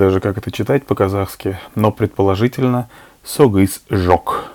Даже, как это читать по-казахски, но предположительно «согыс жок».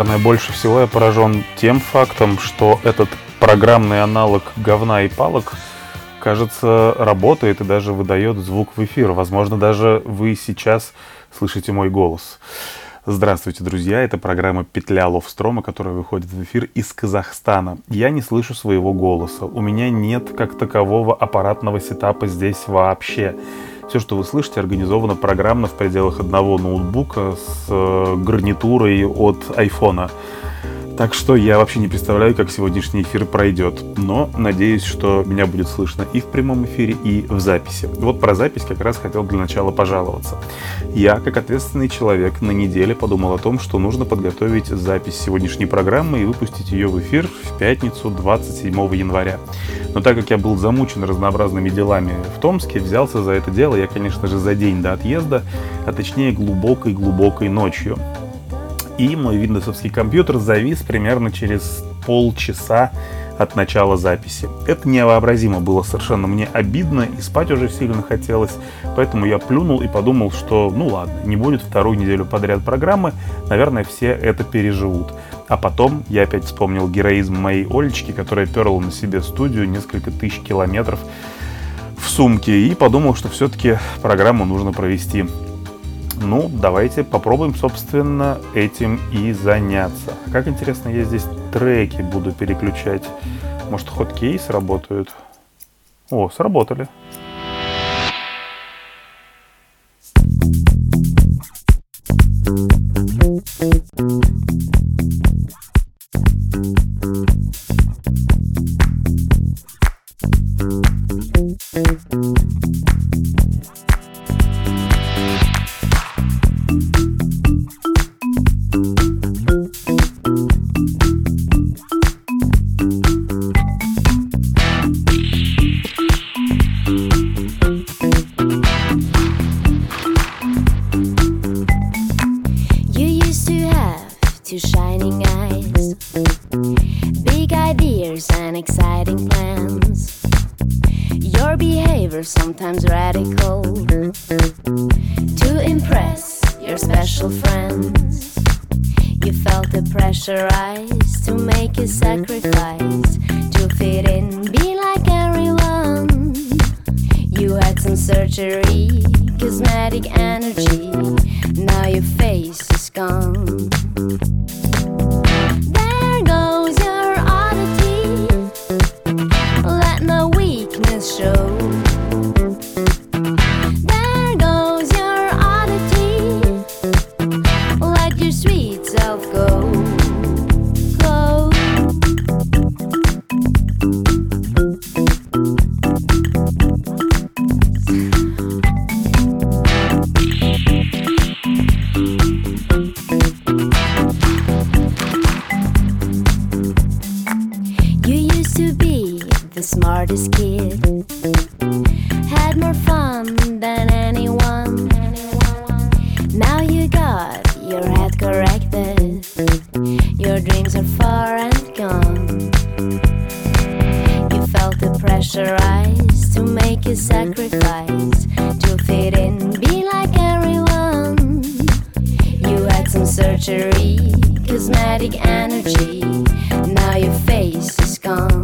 Наверное, больше всего я поражен тем фактом, что этот программный аналог говна и палок, кажется, работает и даже выдает звук в эфир. Возможно, даже вы сейчас слышите мой голос. Здравствуйте, друзья! Это программа «Петля Ловстрома», которая выходит в эфир из Казахстана. Я не слышу своего голоса. У меня нет как такового аппаратного сетапа здесь вообще. Все, что вы слышите, организовано программно в пределах одного ноутбука с э, гарнитурой от айфона. Так что я вообще не представляю, как сегодняшний эфир пройдет. Но надеюсь, что меня будет слышно и в прямом эфире, и в записи. Вот про запись как раз хотел для начала пожаловаться. Я, как ответственный человек, на неделе подумал о том, что нужно подготовить запись сегодняшней программы и выпустить ее в эфир в пятницу 27 января. Но так как я был замучен разнообразными делами в Томске, взялся за это дело я, конечно же, за день до отъезда, а точнее глубокой-глубокой ночью и мой виндовсовский компьютер завис примерно через полчаса от начала записи. Это невообразимо было совершенно мне обидно и спать уже сильно хотелось, поэтому я плюнул и подумал, что ну ладно, не будет вторую неделю подряд программы, наверное, все это переживут. А потом я опять вспомнил героизм моей Олечки, которая перла на себе студию несколько тысяч километров в сумке и подумал, что все-таки программу нужно провести. Ну, давайте попробуем, собственно, этим и заняться. Как интересно, я здесь треки буду переключать. Может, ход кейс работают? О, сработали. Thank you. than anyone. Now you got your head corrected, your dreams are far and gone. You felt the pressure rise to make a sacrifice to fit in, be like everyone. You had some surgery, cosmetic energy, now your face is gone.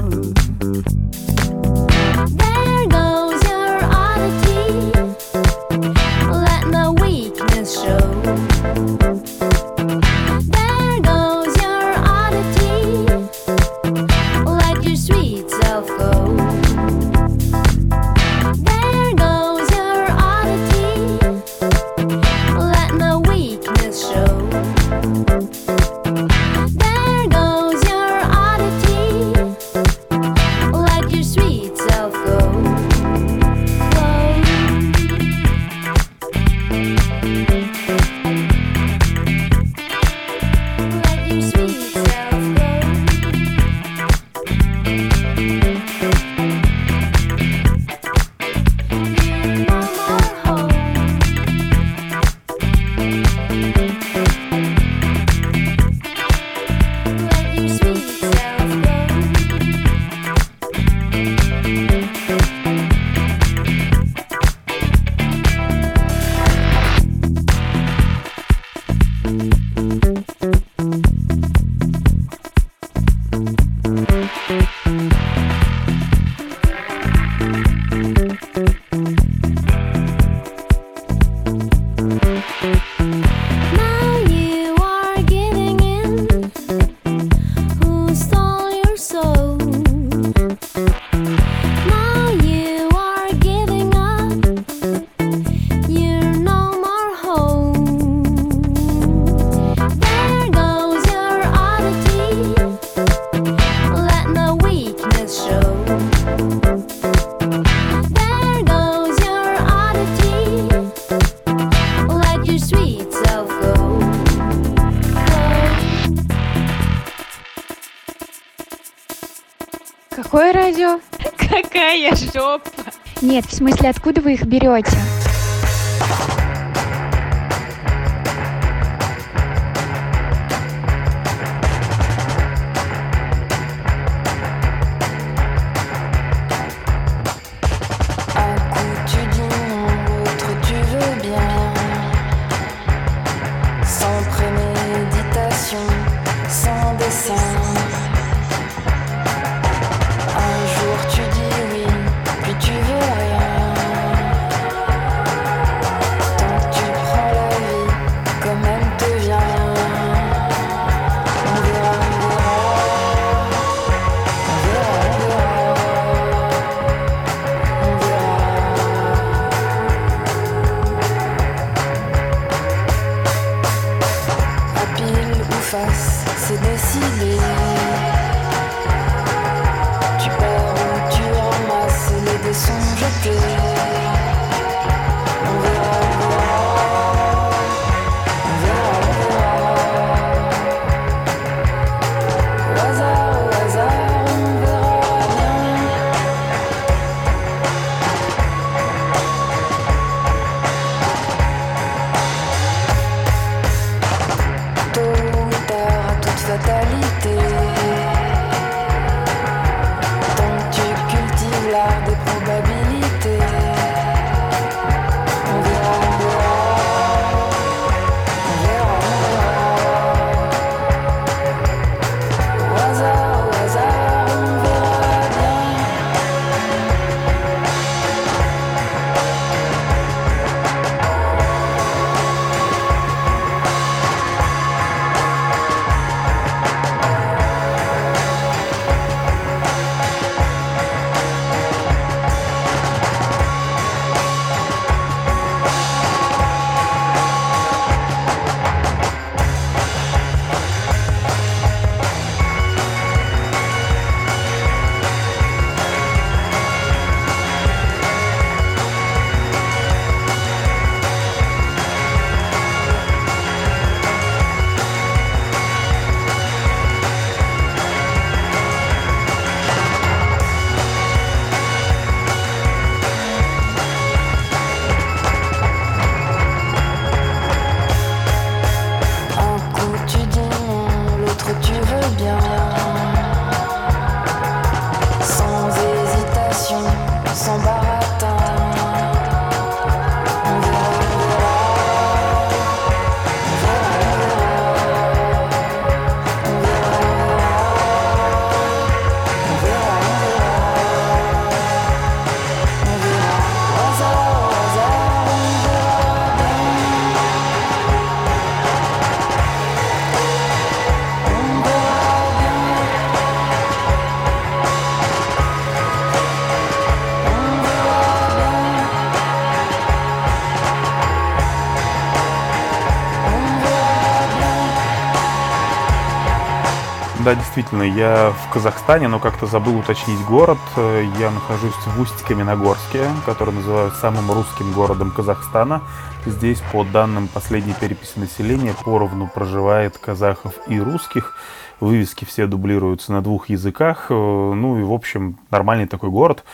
Действительно, я в Казахстане, но как-то забыл уточнить город. Я нахожусь в Усть-Каменогорске, который называют самым русским городом Казахстана. Здесь, по данным последней переписи населения, поровну проживает казахов и русских. Вывески все дублируются на двух языках. Ну и, в общем, нормальный такой город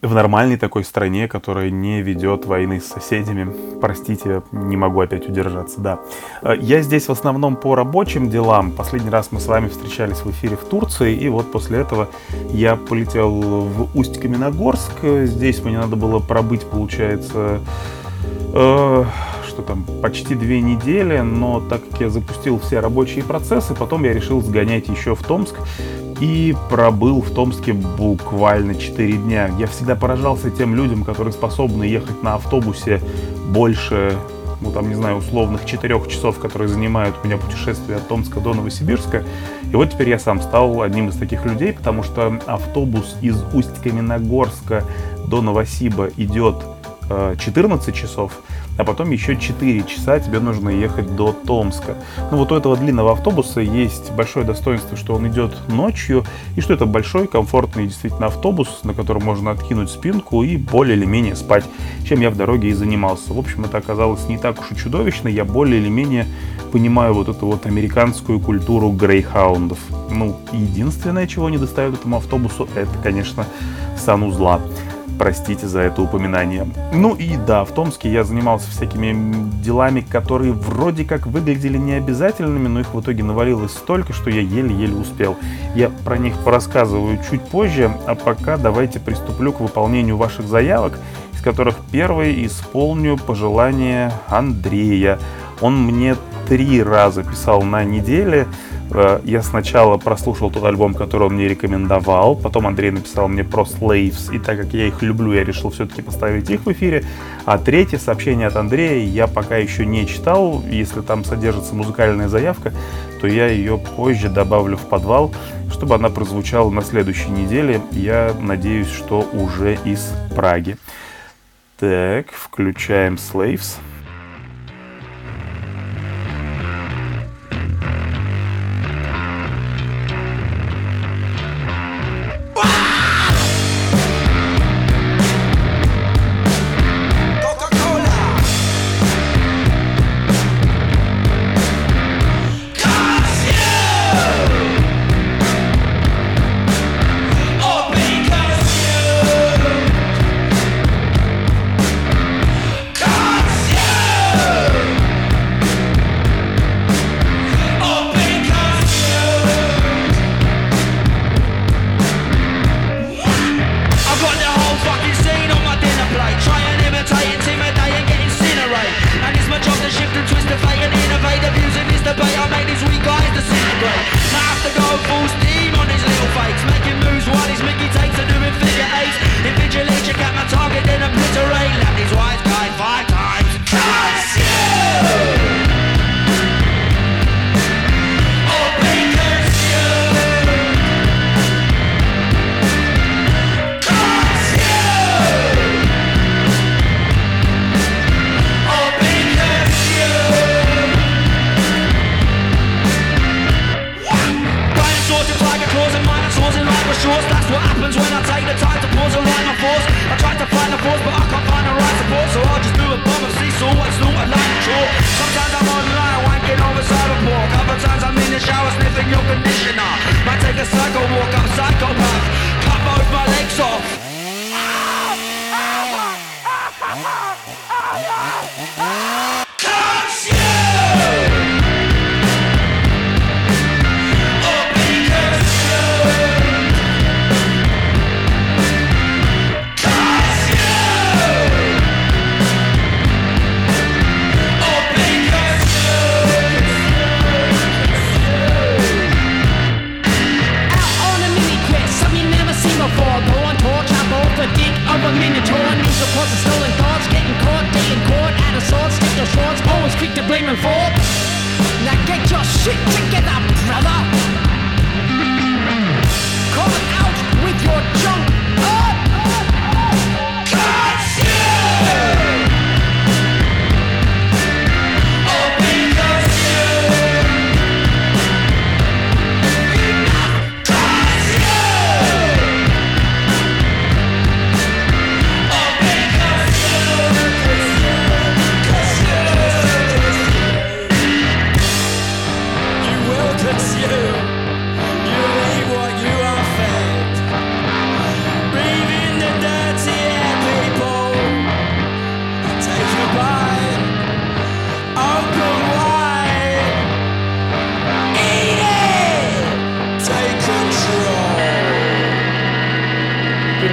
в нормальной такой стране, которая не ведет войны с соседями. Простите, не могу опять удержаться, да. Э, я здесь в основном по рабочим делам. Последний раз мы с вами встречались в эфире в Турции, и вот после этого я полетел в Усть-Каменогорск. Здесь мне надо было пробыть, получается, э, что там, почти две недели, но так как я запустил все рабочие процессы, потом я решил сгонять еще в Томск, и пробыл в Томске буквально 4 дня. Я всегда поражался тем людям, которые способны ехать на автобусе больше, ну там, не знаю, условных 4 часов, которые занимают у меня путешествие от Томска до Новосибирска. И вот теперь я сам стал одним из таких людей, потому что автобус из Усть-Каменогорска до Новосиба идет 14 э, часов, а потом еще 4 часа тебе нужно ехать до Томска. Ну вот у этого длинного автобуса есть большое достоинство, что он идет ночью, и что это большой, комфортный действительно автобус, на котором можно откинуть спинку и более или менее спать, чем я в дороге и занимался. В общем, это оказалось не так уж и чудовищно, я более или менее понимаю вот эту вот американскую культуру грейхаундов. Ну, единственное, чего не достает этому автобусу, это, конечно, санузла простите за это упоминание. Ну и да, в Томске я занимался всякими делами, которые вроде как выглядели необязательными, но их в итоге навалилось столько, что я еле-еле успел. Я про них порассказываю чуть позже, а пока давайте приступлю к выполнению ваших заявок, из которых первый исполню пожелание Андрея. Он мне три раза писал на неделе, я сначала прослушал тот альбом, который он мне рекомендовал, потом Андрей написал мне про Slaves, и так как я их люблю, я решил все-таки поставить их в эфире. А третье сообщение от Андрея я пока еще не читал, если там содержится музыкальная заявка, то я ее позже добавлю в подвал, чтобы она прозвучала на следующей неделе. Я надеюсь, что уже из Праги. Так, включаем Slaves.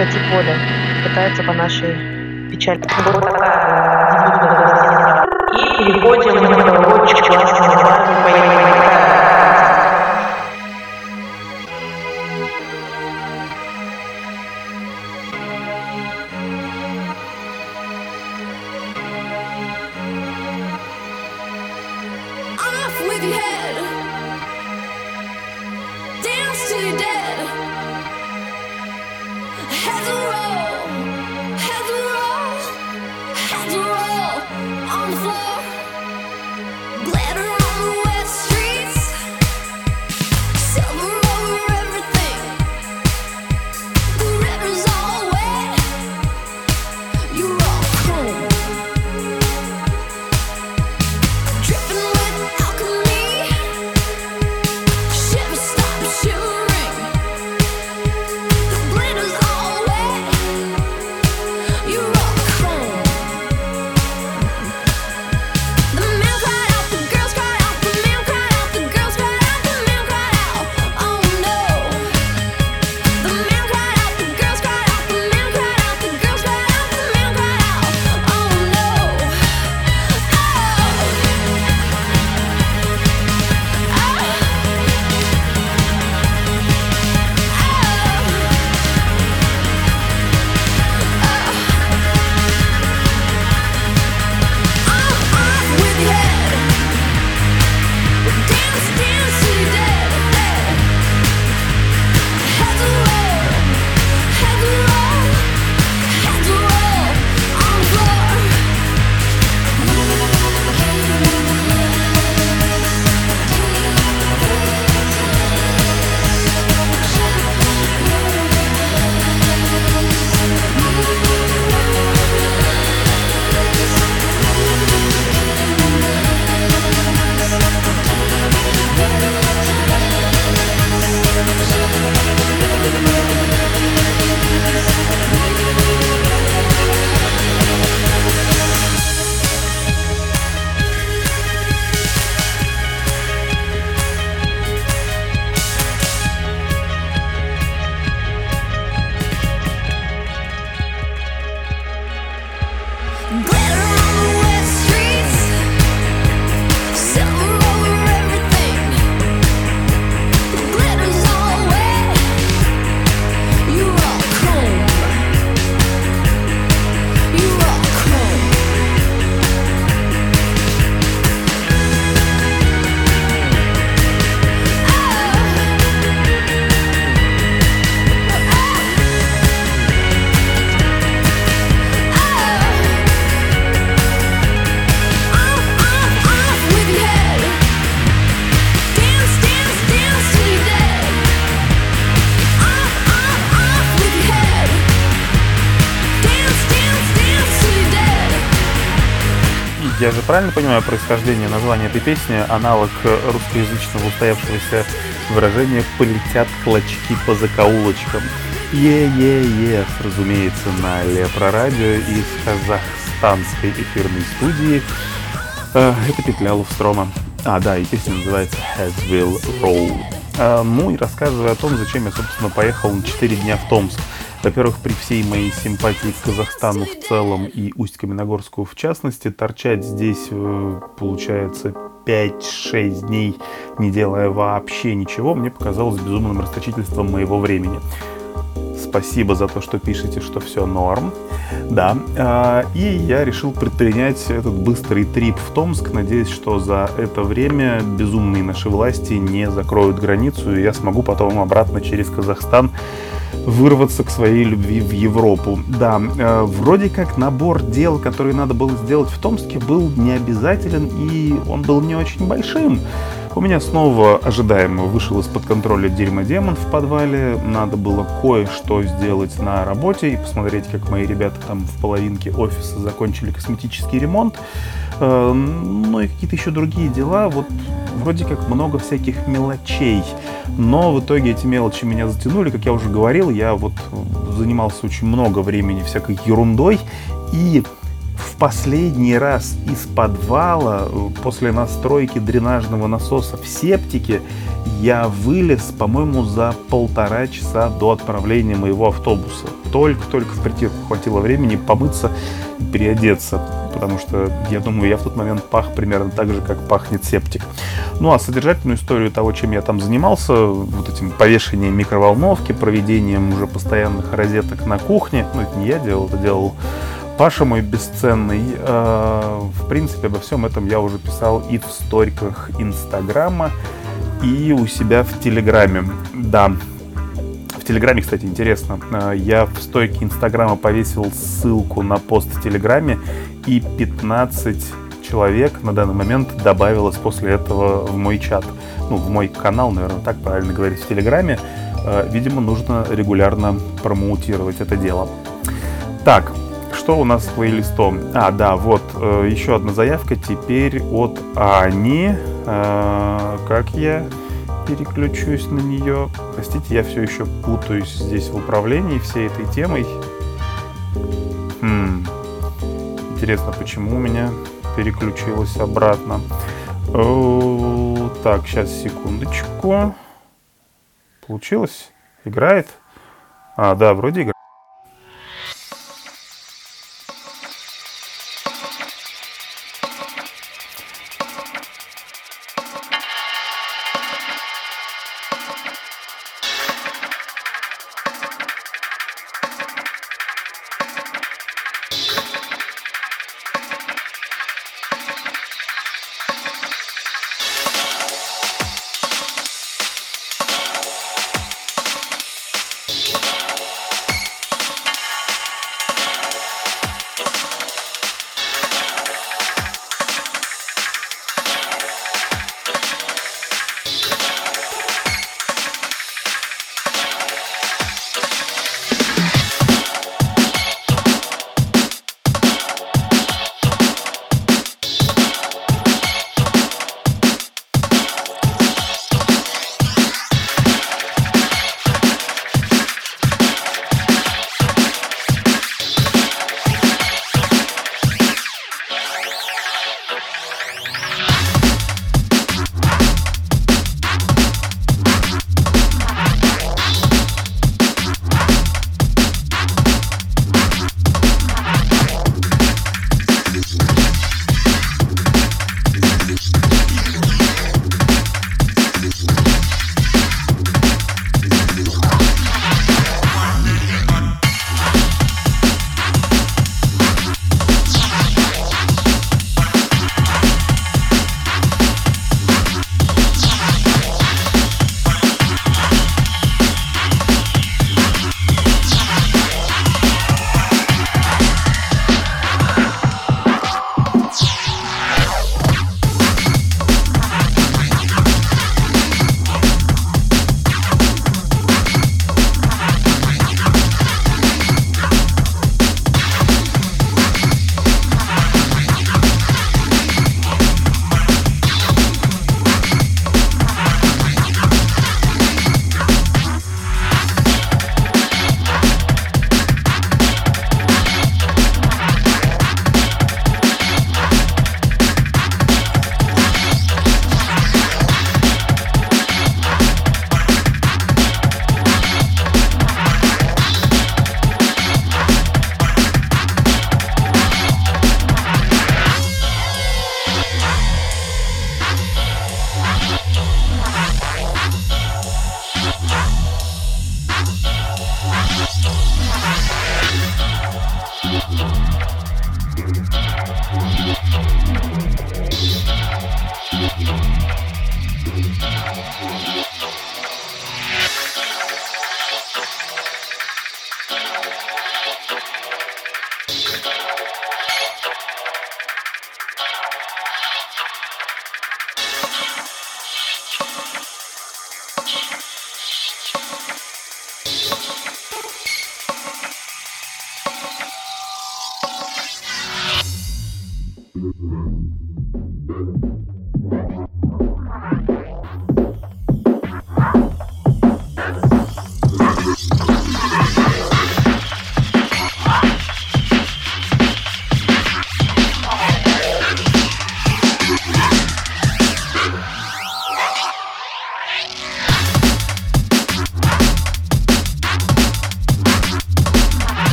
Прекратить воля. Пытается по нашей печали. И переходим на очень классный правильно понимаю происхождение названия этой песни, аналог русскоязычного устоявшегося выражения «полетят клочки по закоулочкам». Е-е-е, разумеется, на Лепро Радио из казахстанской эфирной студии. Э, это петля Лувстрома. А, да, и песня называется Hasville Road. Э, ну и рассказывая о том, зачем я, собственно, поехал на 4 дня в Томск. Во-первых, при всей моей симпатии к Казахстану в целом и Усть-Каменогорску в частности, торчать здесь, э, получается, 5-6 дней, не делая вообще ничего, мне показалось безумным расточительством моего времени. Спасибо за то, что пишете, что все норм. Да, э, и я решил предпринять этот быстрый трип в Томск, надеясь, что за это время безумные наши власти не закроют границу, и я смогу потом обратно через Казахстан вырваться к своей любви в Европу. Да, э, вроде как набор дел, которые надо было сделать в Томске, был не обязателен и он был не очень большим. У меня снова ожидаемо вышел из-под контроля дерьмодемон в подвале. Надо было кое-что сделать на работе и посмотреть, как мои ребята там в половинке офиса закончили косметический ремонт. Э, ну и какие-то еще другие дела. Вот вроде как много всяких мелочей. Но в итоге эти мелочи меня затянули. Как я уже говорил, я вот занимался очень много времени всякой ерундой. И последний раз из подвала э, после настройки дренажного насоса в септике я вылез, по-моему, за полтора часа до отправления моего автобуса. Только-только в притирку хватило времени помыться и переодеться, потому что, я думаю, я в тот момент пах примерно так же, как пахнет септик. Ну а содержательную историю того, чем я там занимался, вот этим повешением микроволновки, проведением уже постоянных розеток на кухне, ну это не я делал, это делал Паша мой бесценный. Э, в принципе, обо всем этом я уже писал и в сториках Инстаграма, и у себя в Телеграме. Да, в Телеграме, кстати, интересно, э, я в стойке Инстаграма повесил ссылку на пост в Телеграме, и 15 человек на данный момент добавилось после этого в мой чат. Ну, в мой канал, наверное, так правильно говорить, в Телеграме. Э, видимо, нужно регулярно промоутировать это дело. Так, что у нас с плейлистом? А, да, вот э, еще одна заявка теперь от Ани. Э, как я переключусь на нее? Простите, я все еще путаюсь здесь в управлении всей этой темой. Хм. Интересно, почему у меня переключилось обратно? О, так, сейчас, секундочку. Получилось? Играет? А, да, вроде играет.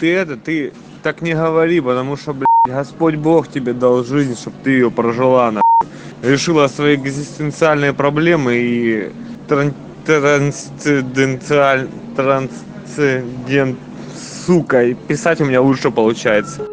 Ты это, ты так не говори, потому что, блядь, Господь Бог тебе дал жизнь, чтобы ты ее прожила, на решила свои экзистенциальные проблемы и тран трансценденталь трансцендент сука и писать у меня лучше получается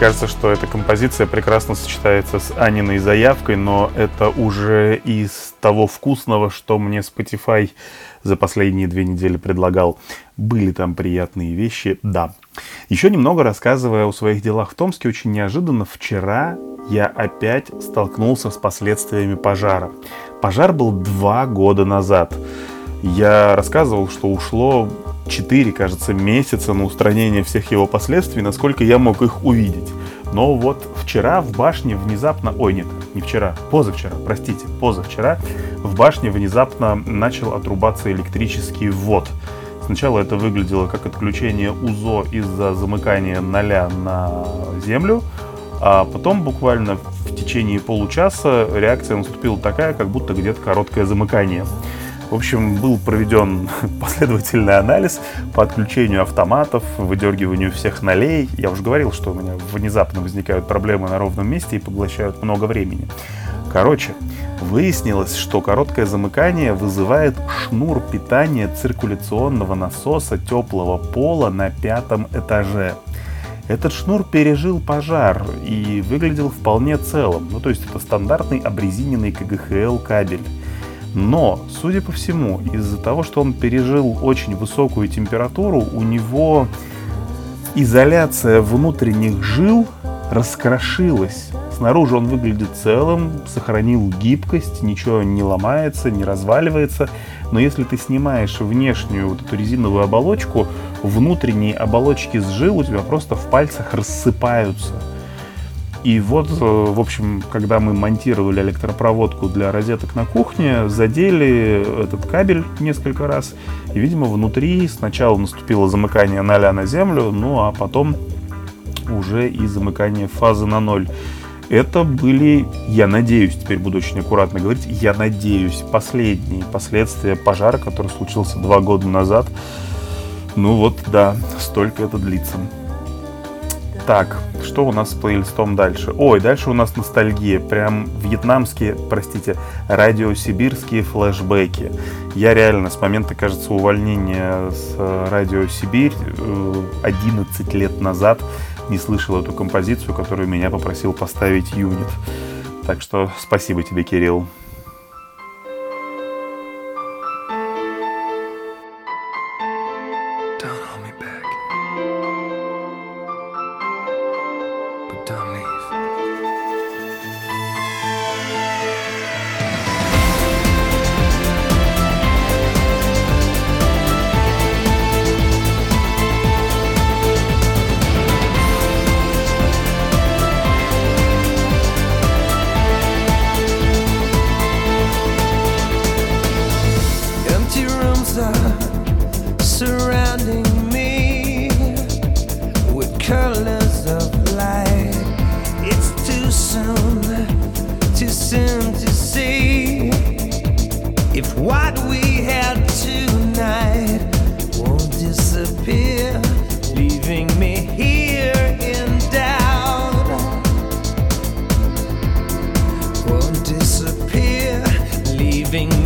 кажется, что эта композиция прекрасно сочетается с Аниной заявкой, но это уже из того вкусного, что мне Spotify за последние две недели предлагал. Были там приятные вещи, да. Еще немного рассказывая о своих делах в Томске, очень неожиданно вчера я опять столкнулся с последствиями пожара. Пожар был два года назад. Я рассказывал, что ушло 4, кажется, месяца на устранение всех его последствий, насколько я мог их увидеть. Но вот вчера в башне внезапно... Ой, нет, не вчера, позавчера, простите, позавчера в башне внезапно начал отрубаться электрический ввод. Сначала это выглядело как отключение УЗО из-за замыкания ноля на землю, а потом буквально в течение получаса реакция наступила такая, как будто где-то короткое замыкание. В общем, был проведен последовательный анализ по отключению автоматов, выдергиванию всех нолей. Я уже говорил, что у меня внезапно возникают проблемы на ровном месте и поглощают много времени. Короче, выяснилось, что короткое замыкание вызывает шнур питания циркуляционного насоса теплого пола на пятом этаже. Этот шнур пережил пожар и выглядел вполне целым. Ну, то есть это стандартный обрезиненный КГХЛ кабель. Но, судя по всему, из-за того, что он пережил очень высокую температуру, у него изоляция внутренних жил раскрошилась. Снаружи он выглядит целым, сохранил гибкость, ничего не ломается, не разваливается. Но если ты снимаешь внешнюю вот эту резиновую оболочку, внутренние оболочки с жил у тебя просто в пальцах рассыпаются. И вот, э, в общем, когда мы монтировали электропроводку для розеток на кухне, задели этот кабель несколько раз. И, видимо, внутри сначала наступило замыкание ноля на землю, ну а потом уже и замыкание фазы на ноль. Это были, я надеюсь, теперь буду очень аккуратно говорить, я надеюсь, последние последствия пожара, который случился два года назад. Ну вот, да, столько это длится. Так, что у нас с плейлистом дальше? Ой, дальше у нас ностальгия. Прям вьетнамские, простите, радиосибирские флешбеки. Я реально с момента, кажется, увольнения с э, Радио Сибирь 11 э, лет назад не слышал эту композицию, которую меня попросил поставить юнит. Так что спасибо тебе, Кирилл.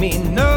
me no.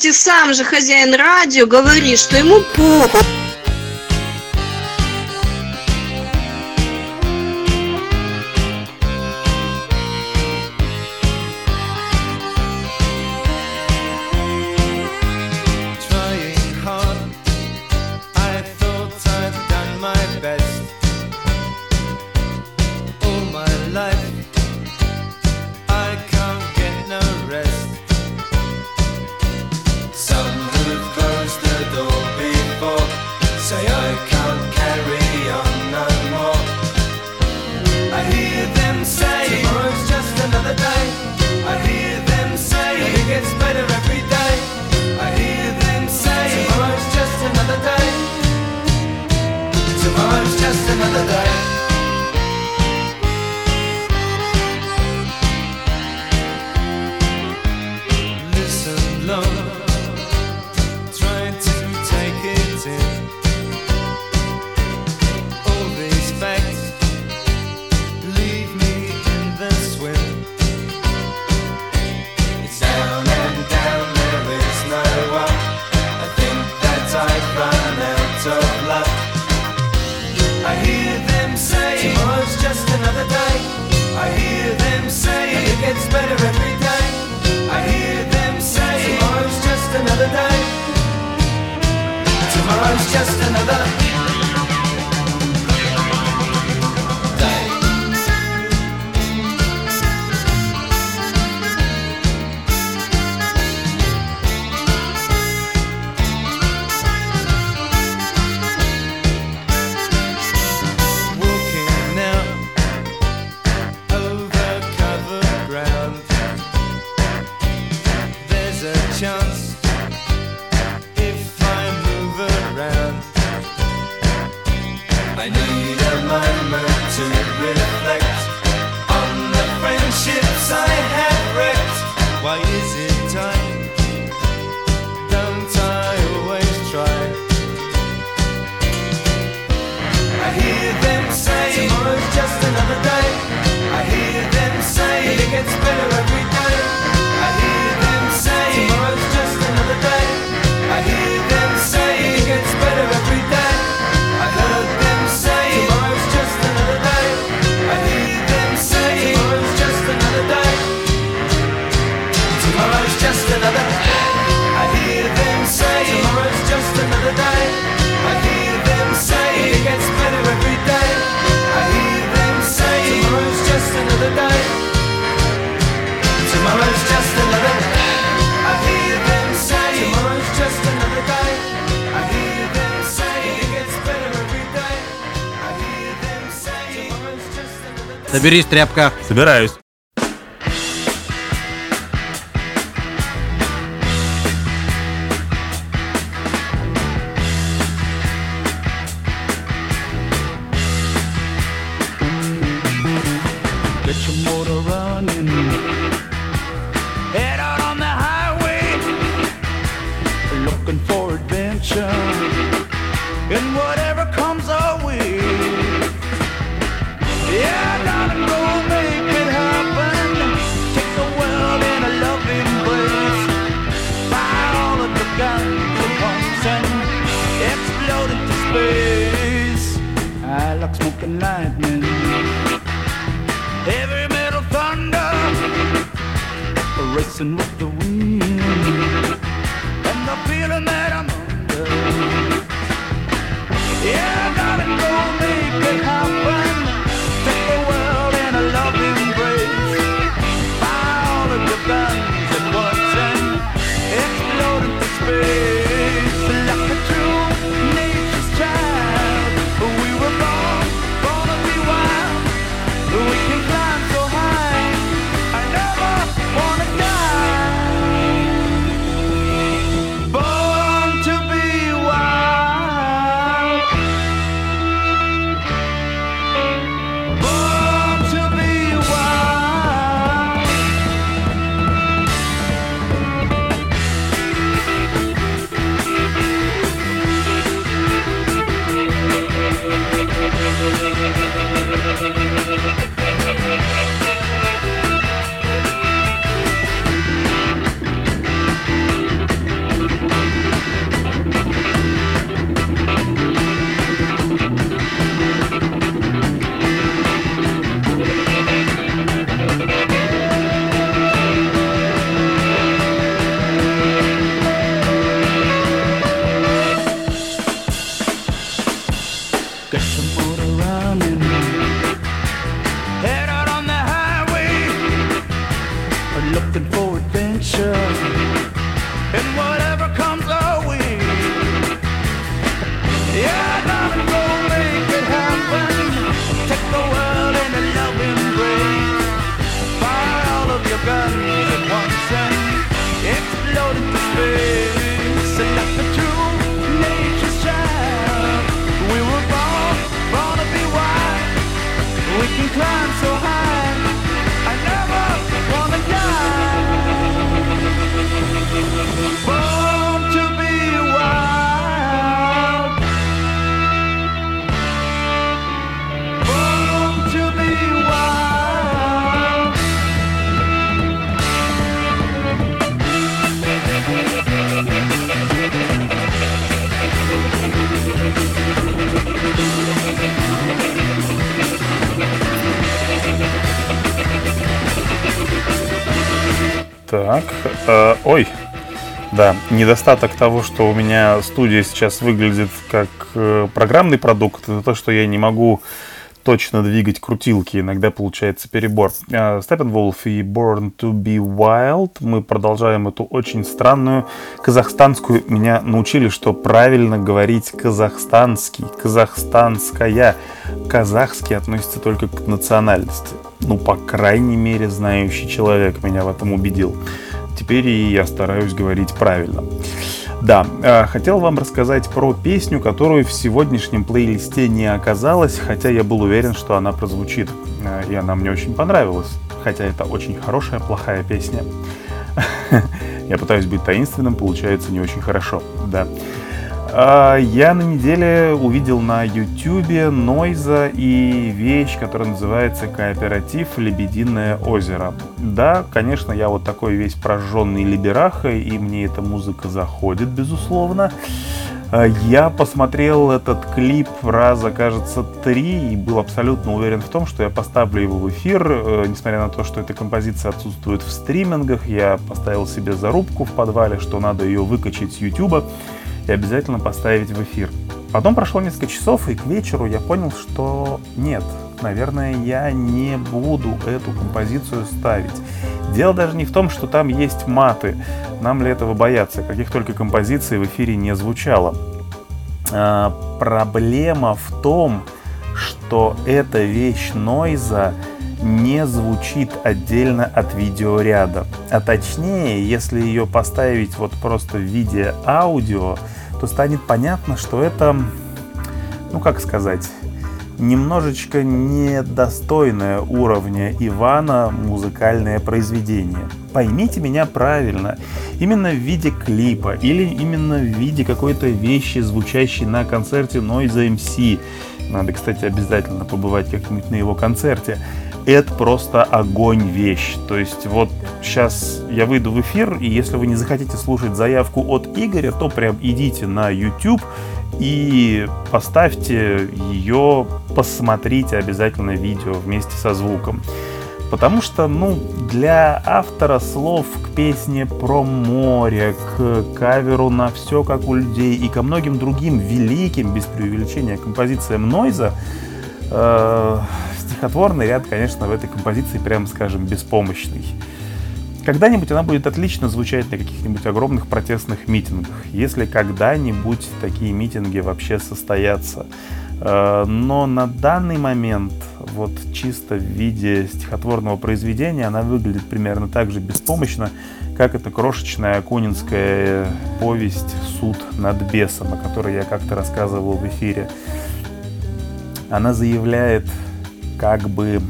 Видите, сам же хозяин радио говорит, что ему похуй. Соберись, тряпка. Собираюсь. да. Недостаток того, что у меня студия сейчас выглядит как э, программный продукт, это то, что я не могу точно двигать крутилки, иногда получается перебор. А, Steppenwolf и Born to be Wild. Мы продолжаем эту очень странную казахстанскую. Меня научили, что правильно говорить казахстанский, казахстанская. Казахский относится только к национальности. Ну, по крайней мере, знающий человек меня в этом убедил. Теперь я стараюсь говорить правильно. Да, э, хотел вам рассказать про песню, которую в сегодняшнем плейлисте не оказалось, хотя я был уверен, что она прозвучит. Э, и она мне очень понравилась, хотя это очень хорошая, плохая песня. Я пытаюсь быть таинственным, получается не очень хорошо, да. Я на неделе увидел на Ютубе Нойза и вещь, которая называется «Кооператив Лебединое озеро». Да, конечно, я вот такой весь прожженный либераха, и мне эта музыка заходит, безусловно. А, Я посмотрел этот клип раза, кажется, три и был абсолютно уверен в том, что я поставлю его в эфир, э, несмотря на то, что эта композиция отсутствует в стримингах. Я поставил себе зарубку в подвале, что надо ее выкачать с Ютуба и обязательно поставить в эфир. Потом прошло несколько часов, и к вечеру я понял, что нет, наверное, я не буду эту композицию ставить. Дело даже не в том, что там есть маты. Нам ли этого бояться? Каких только композиций в эфире не звучало. А, проблема в том, что эта вещь Нойза не звучит отдельно от видеоряда. А точнее, если ее поставить вот просто в виде аудио, то станет понятно, что это, ну как сказать, немножечко недостойное уровня Ивана музыкальное произведение. Поймите меня правильно, именно в виде клипа или именно в виде какой-то вещи, звучащей на концерте Noise MC. Надо, кстати, обязательно побывать как-нибудь на его концерте. Это просто огонь вещь. То есть вот сейчас я выйду в эфир, и если вы не захотите слушать заявку от Игоря, то прям идите на YouTube и поставьте ее, посмотрите обязательно видео вместе со звуком. Потому что, ну, для автора слов к песне про море, к каверу на все как у людей и ко многим другим великим, без преувеличения, композициям Нойза, э, стихотворный ряд, конечно, в этой композиции, прямо скажем, беспомощный. Когда-нибудь она будет отлично звучать на каких-нибудь огромных протестных митингах, если когда-нибудь такие митинги вообще состоятся. Э, Но на данный момент, вот чисто в виде стихотворного произведения, она выглядит примерно так же беспомощно, как эта крошечная акунинская повесть «Суд над бесом», о которой я как-то рассказывал в эфире. Она заявляет как бы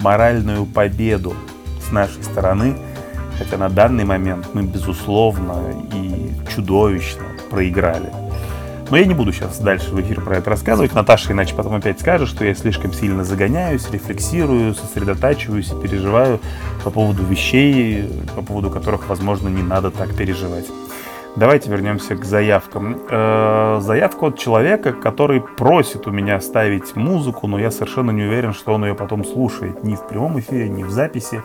моральную победу с нашей стороны, хотя на данный момент мы, безусловно, и чудовищно проиграли. Но я не буду сейчас дальше в эфир про это рассказывать. Наташа иначе потом опять скажет, что я слишком сильно загоняюсь, рефлексирую, сосредотачиваюсь и переживаю по поводу вещей, по поводу которых, возможно, не надо так переживать. Давайте вернемся к заявкам. Э, заявка от человека, который просит у меня ставить музыку, но я совершенно не уверен, что он ее потом слушает ни в прямом эфире, ни в записи.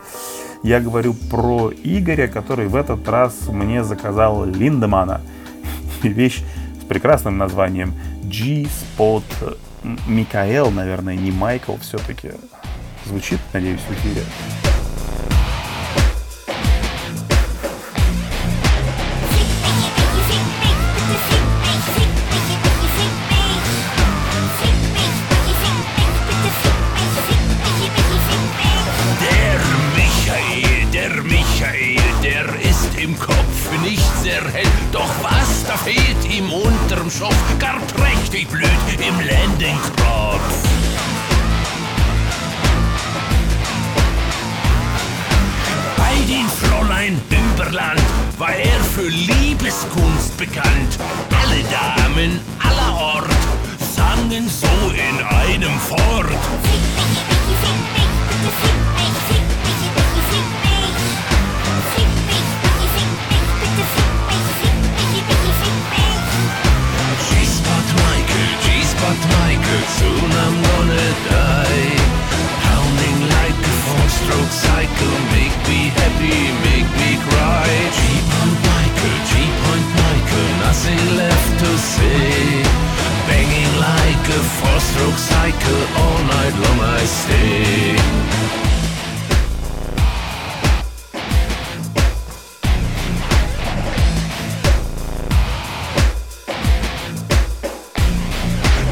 Я говорю про Игоря, который в этот раз мне заказал Линдемана. Вещь с прекрасным названием G-Spot Микаэл, наверное, не Майкл все-таки. Звучит, надеюсь, в эфире. Bekannt. Alle Damen aller Ort sangen so in einem fort. G-Spot Michael, G-Spot Michael, soon I'm gonna die. Pounding like a four-stroke cycle, make me happy, make me cry. Michael, nothing left to say. Banging like a four-stroke cycle, all night long I stay.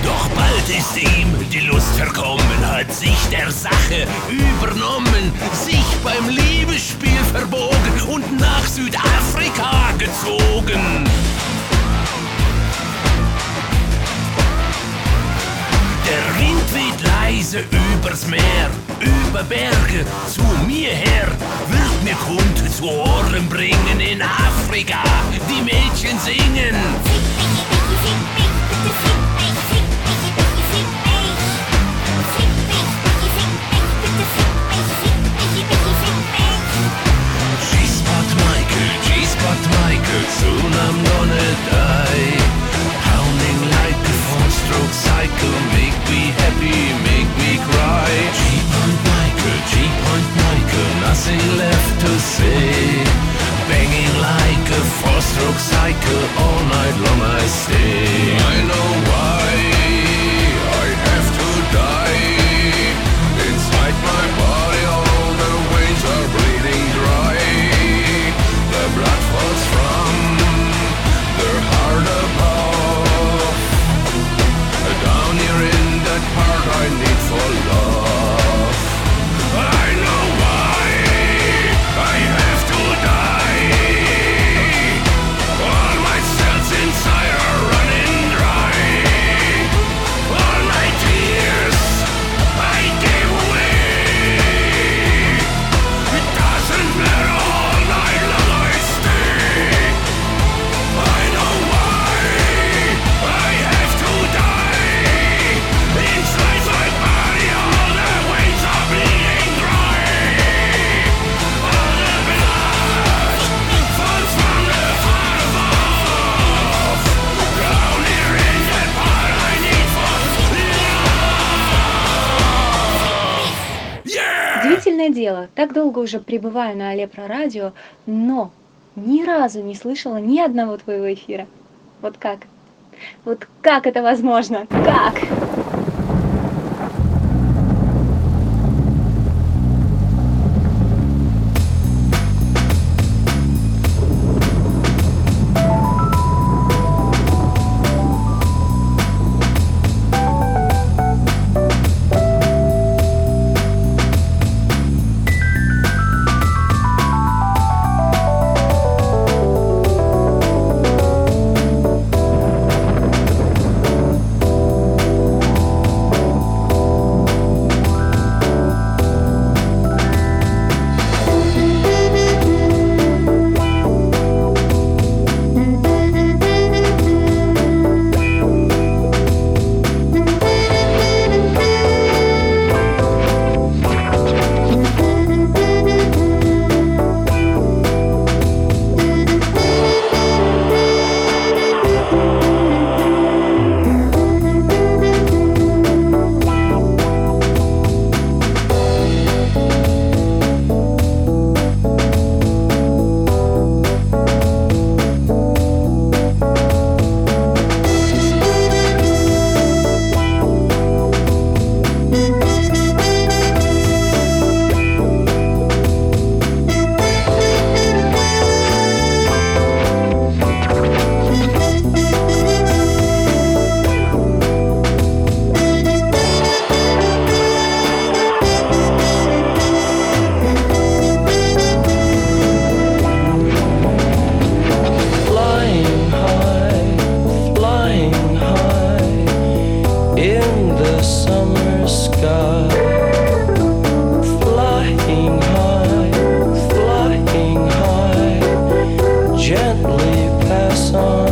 Doch bald ist ihm die Lust verkommen, hat sich der Sache übernommen, sich beim Liebesspiel verbogen und nach Südafrika gezogen. Leise übers Meer, über Berge zu mir her, wird mir kund zu Ohren bringen in Afrika, die Mädchen singen. all night long I stay. I дело, так долго уже пребываю на Алепро радио, но ни разу не слышала ни одного твоего эфира. Вот как? Вот как это возможно? Как? gently pass on.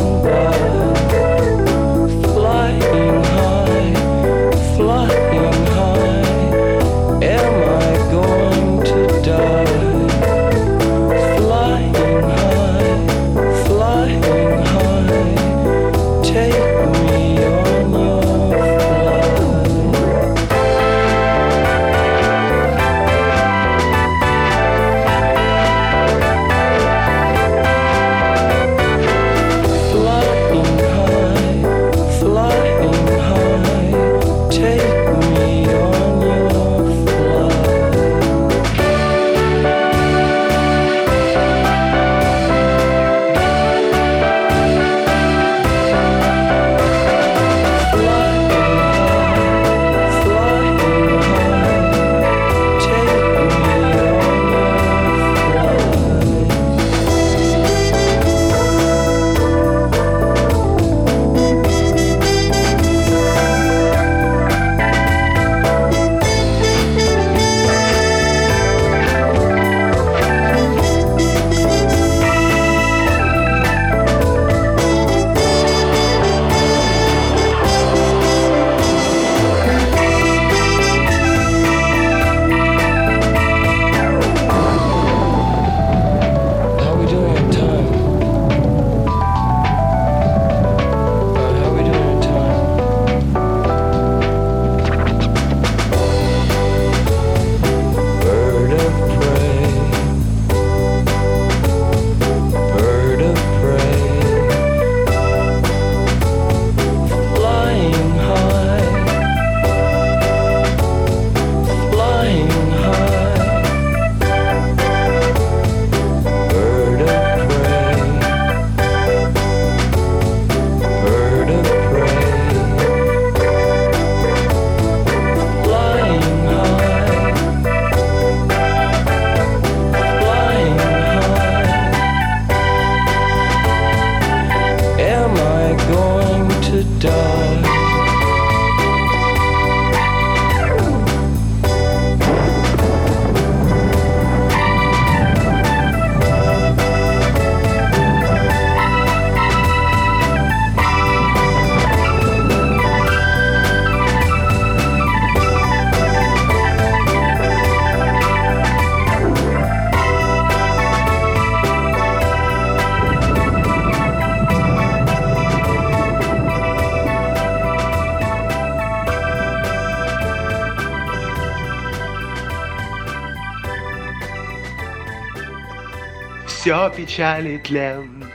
Печали тлен,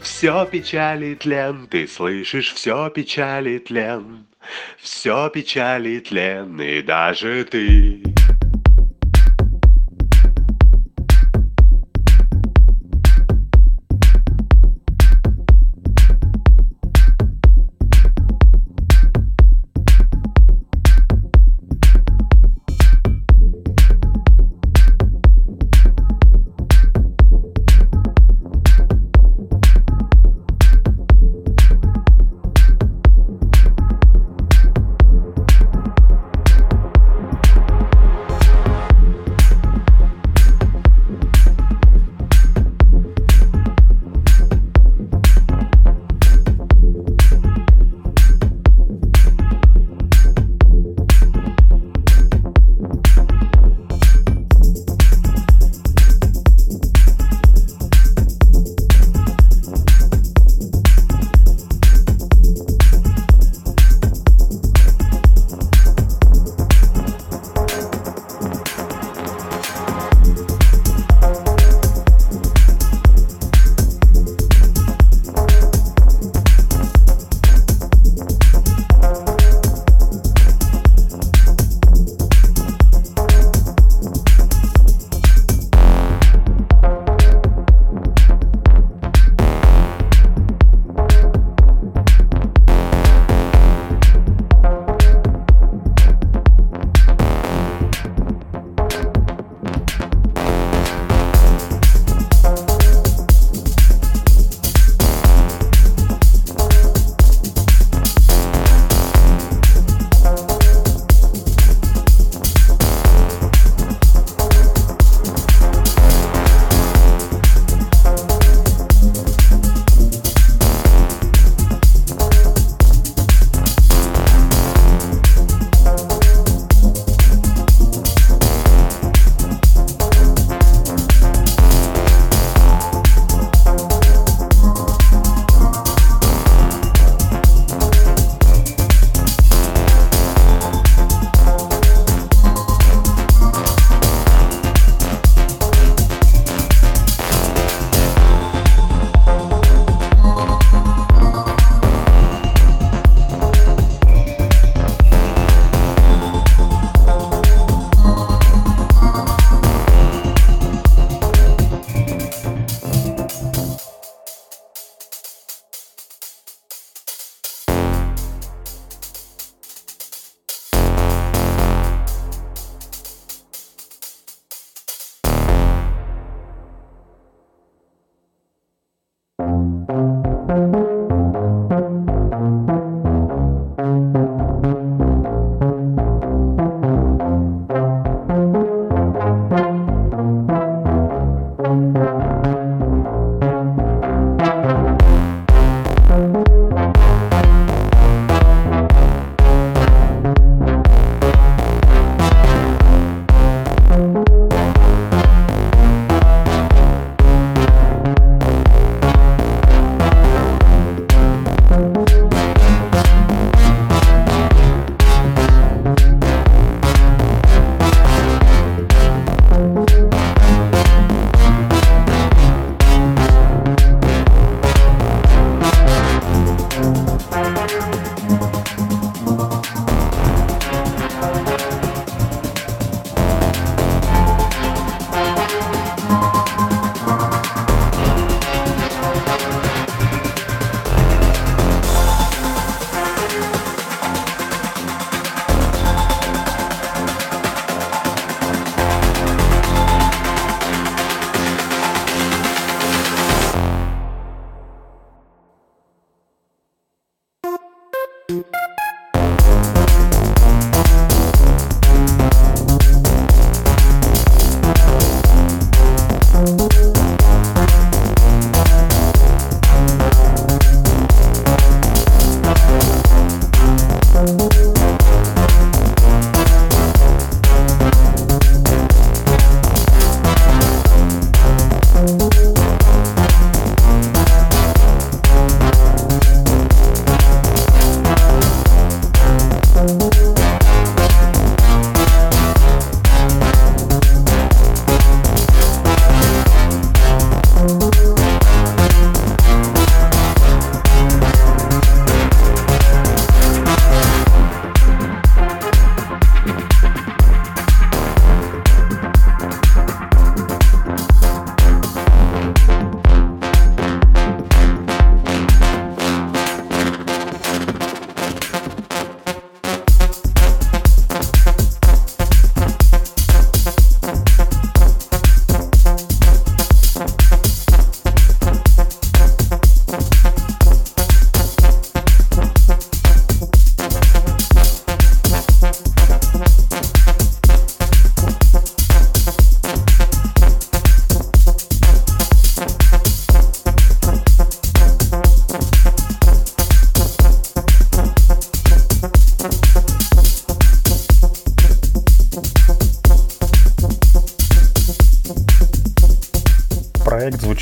все печали тлен, ты слышишь, все печали тлен, все печали тлен, и даже ты.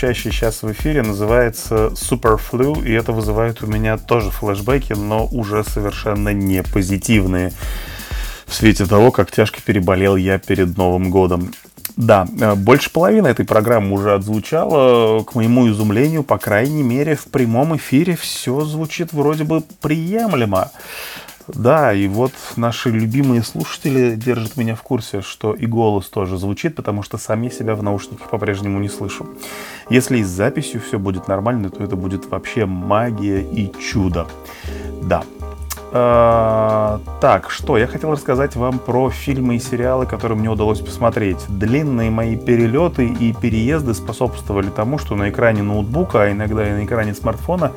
Звучащий сейчас в эфире, называется Superflu, и это вызывает у меня тоже флешбеки, но уже совершенно не позитивные в свете того, как тяжко переболел я перед Новым годом. Да, э, больше половины этой программы уже отзвучала. К моему изумлению, по крайней мере, в прямом эфире все звучит вроде бы приемлемо. Да, и вот наши любимые слушатели держат меня в курсе, что и голос тоже звучит, потому что сам я себя в наушниках по-прежнему не слышу. Если и с записью все будет нормально, то это будет вообще магия и чудо. Да, а, так, что я хотел рассказать вам про фильмы и сериалы, которые мне удалось посмотреть. Длинные мои перелеты и переезды способствовали тому, что на экране ноутбука, а иногда и на экране смартфона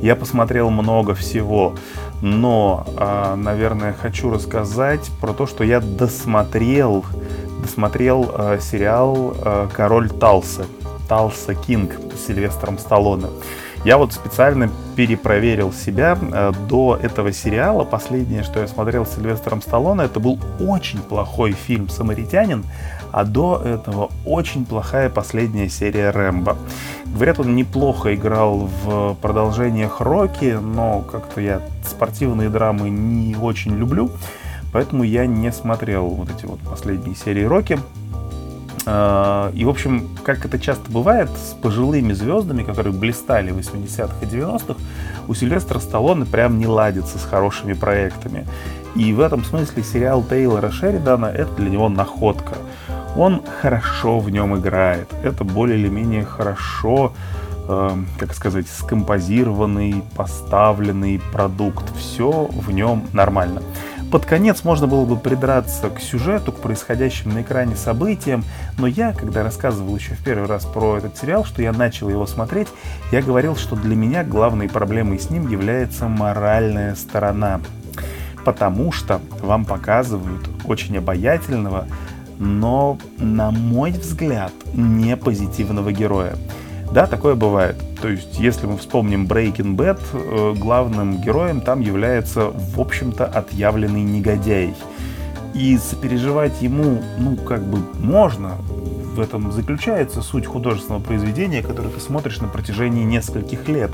я посмотрел много всего. Но, а, наверное, хочу рассказать про то, что я досмотрел, досмотрел а, сериал «Король Талса», Талса Кинг с Сильвестром Сталлоне. Я вот специально перепроверил себя э, до этого сериала. Последнее, что я смотрел с Сильвестром Сталлоне, это был очень плохой фильм «Самаритянин», а до этого очень плохая последняя серия «Рэмбо». Говорят, он неплохо играл в продолжениях «Рокки», но как-то я спортивные драмы не очень люблю, поэтому я не смотрел вот эти вот последние серии «Рокки». А, и, в общем, как это часто бывает, с пожилыми звездами, которые блистали в 80-х и 90-х, у Сильвестра Сталлоне прям не ладится с хорошими проектами. И в этом смысле сериал Тейлора Шеридана — это для него находка. Он хорошо в нем играет. Это более или менее хорошо, э, как сказать, скомпозированный, поставленный продукт. Все в нем нормально. Под конец можно было бы придраться к сюжету, к происходящим на экране событиям, но я, когда рассказывал еще в первый раз про этот сериал, что я начал его смотреть, я говорил, что для меня главной проблемой с ним является моральная сторона. Потому что вам показывают очень обаятельного, но, на мой взгляд, не позитивного героя. Да, такое бывает. То есть, если мы вспомним Breaking Bad, э, главным героем там является, в общем-то, отъявленный негодяй. И сопереживать ему, ну, как бы можно, в этом заключается суть художественного произведения, которое ты смотришь на протяжении нескольких лет.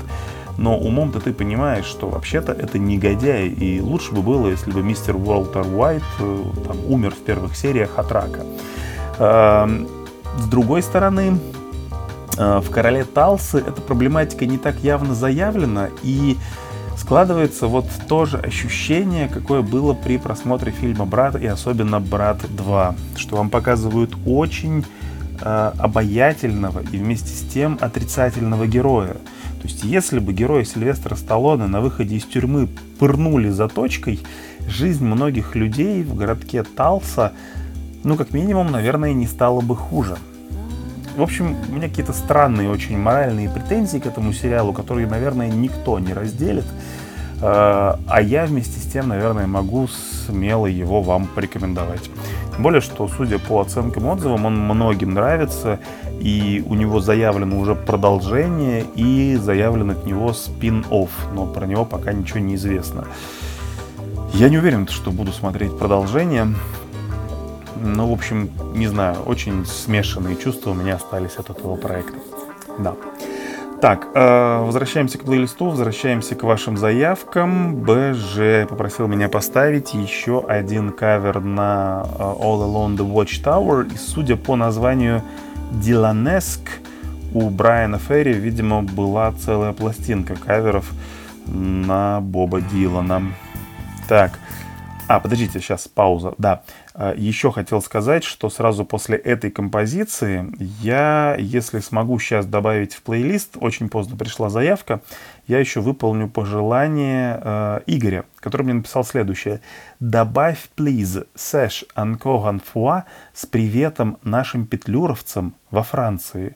Но умом-то ты понимаешь, что вообще-то это негодяй, и лучше бы было, если бы мистер Уолтер Уайт э, там, умер в первых сериях от рака. Эм, с другой стороны, в «Короле Талсы» эта проблематика не так явно заявлена, и складывается вот то же ощущение, какое было при просмотре фильма «Брат» и особенно «Брат 2», что вам показывают очень э, обаятельного и вместе с тем отрицательного героя. То есть если бы героя Сильвестра Сталлоне на выходе из тюрьмы пырнули за точкой, жизнь многих людей в городке Талса, ну как минимум, наверное, не стала бы хуже. В общем, у меня какие-то странные очень моральные претензии к этому сериалу, которые, наверное, никто не разделит. А, а я вместе с тем, наверное, могу смело его вам порекомендовать. Тем более, что, судя по оценкам отзывам, он многим нравится, и у него заявлено уже продолжение, и заявлен от него спин-офф, но про него пока ничего не известно. Я не уверен, что буду смотреть продолжение, ну, в общем, не знаю, очень смешанные чувства у меня остались от этого проекта. Да. Так, э, возвращаемся к плейлисту, возвращаемся к вашим заявкам. БЖ попросил меня поставить еще один кавер на э, All Alone the Watchtower. И судя по названию Диланеск, у Брайана Ферри, видимо, была целая пластинка каверов на Боба Дилана. Так, а, подождите, сейчас пауза. Да, еще хотел сказать, что сразу после этой композиции я, если смогу сейчас добавить в плейлист, очень поздно пришла заявка, я еще выполню пожелание э, Игоря, который мне написал следующее. Добавь, please, Сэш Фуа с приветом нашим петлюровцам во Франции.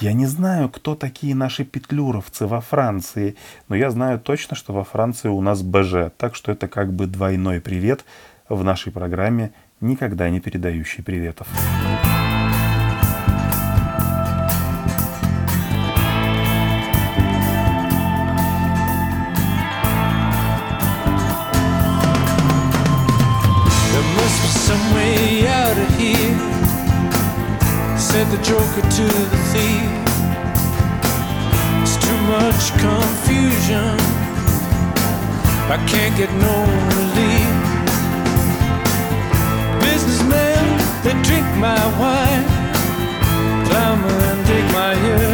Я не знаю, кто такие наши петлюровцы во Франции, но я знаю точно, что во Франции у нас БЖ, так что это как бы двойной привет в нашей программе никогда не передающий приветов. said the joker to the thief. It's too much confusion. I can't get no relief. They drink my wine. Plowmen dig my ear.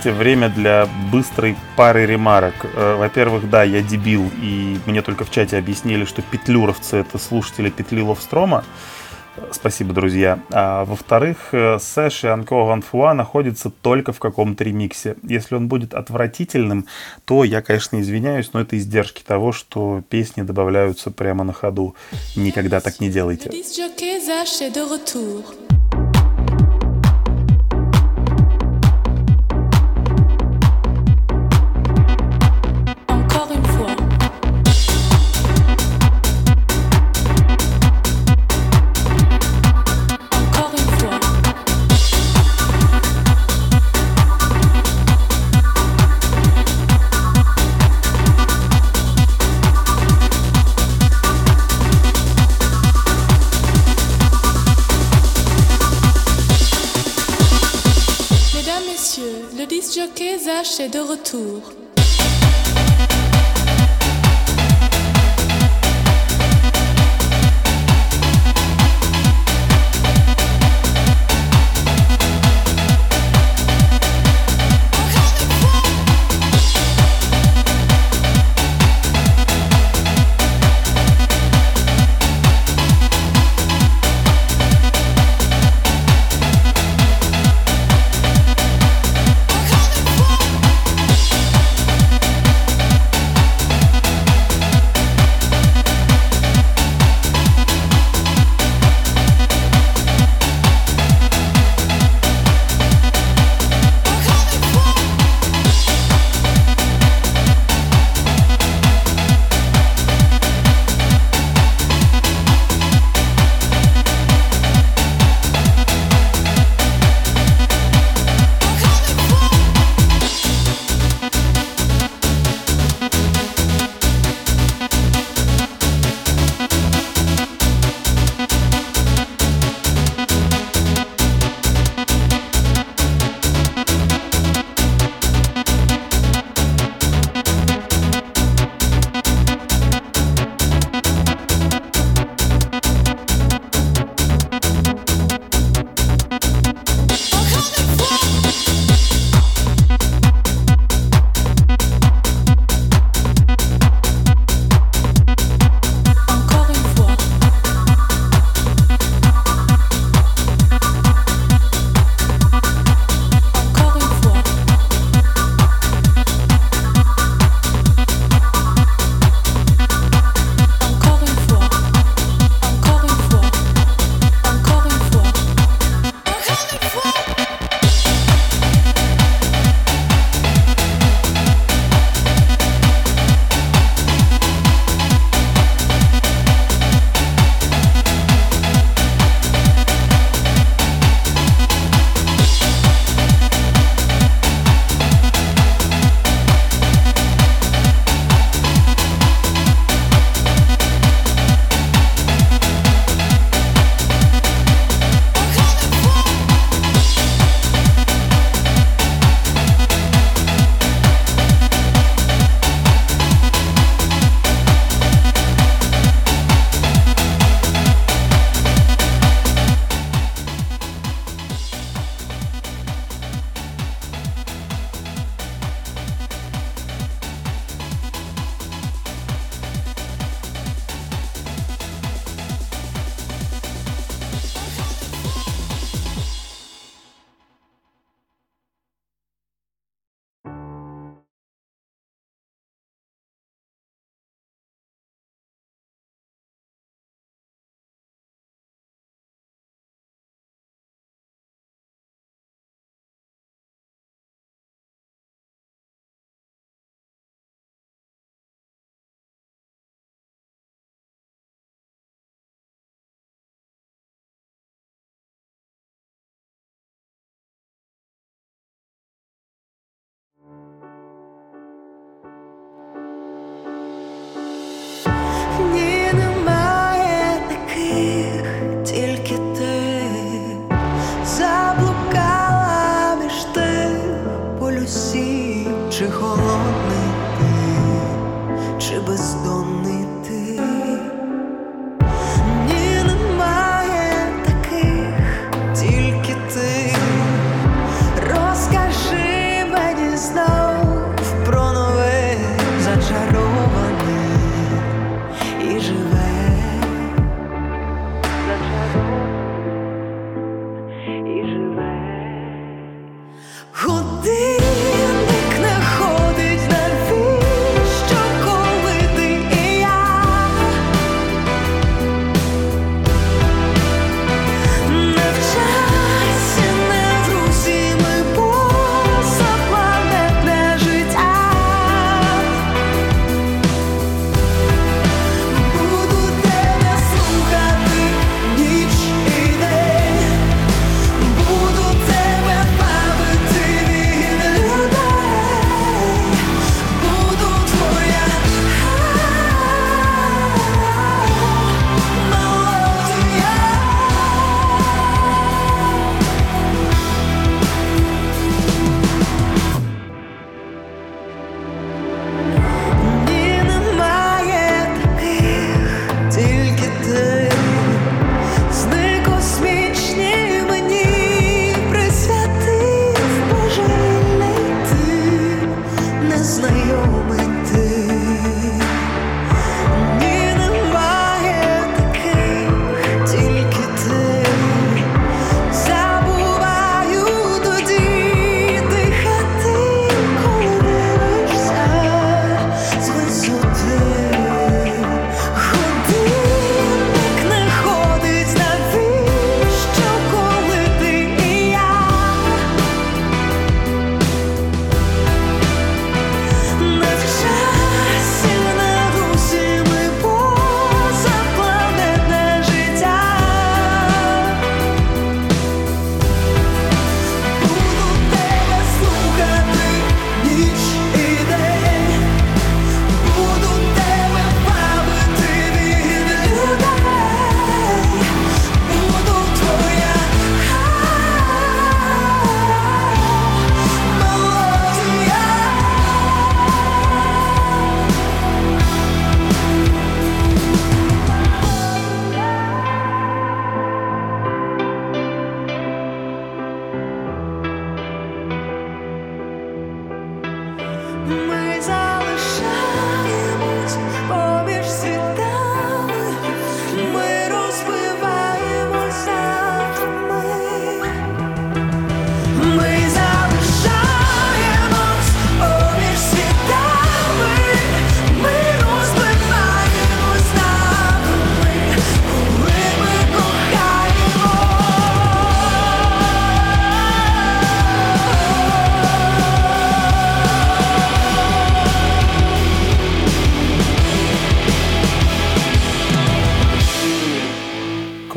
Простите, время для быстрой пары ремарок. Э, Во-первых, да, я дебил, и мне только в чате объяснили, что петлюровцы — это слушатели Петлилов Строма. Э, Спасибо, друзья. А во-вторых, э, Сэш и Анко Ван Фуа находятся только в каком-то ремиксе. Если он будет отвратительным, то я, конечно, извиняюсь, но это издержки того, что песни добавляются прямо на ходу. Никогда так не делайте. Est de retour.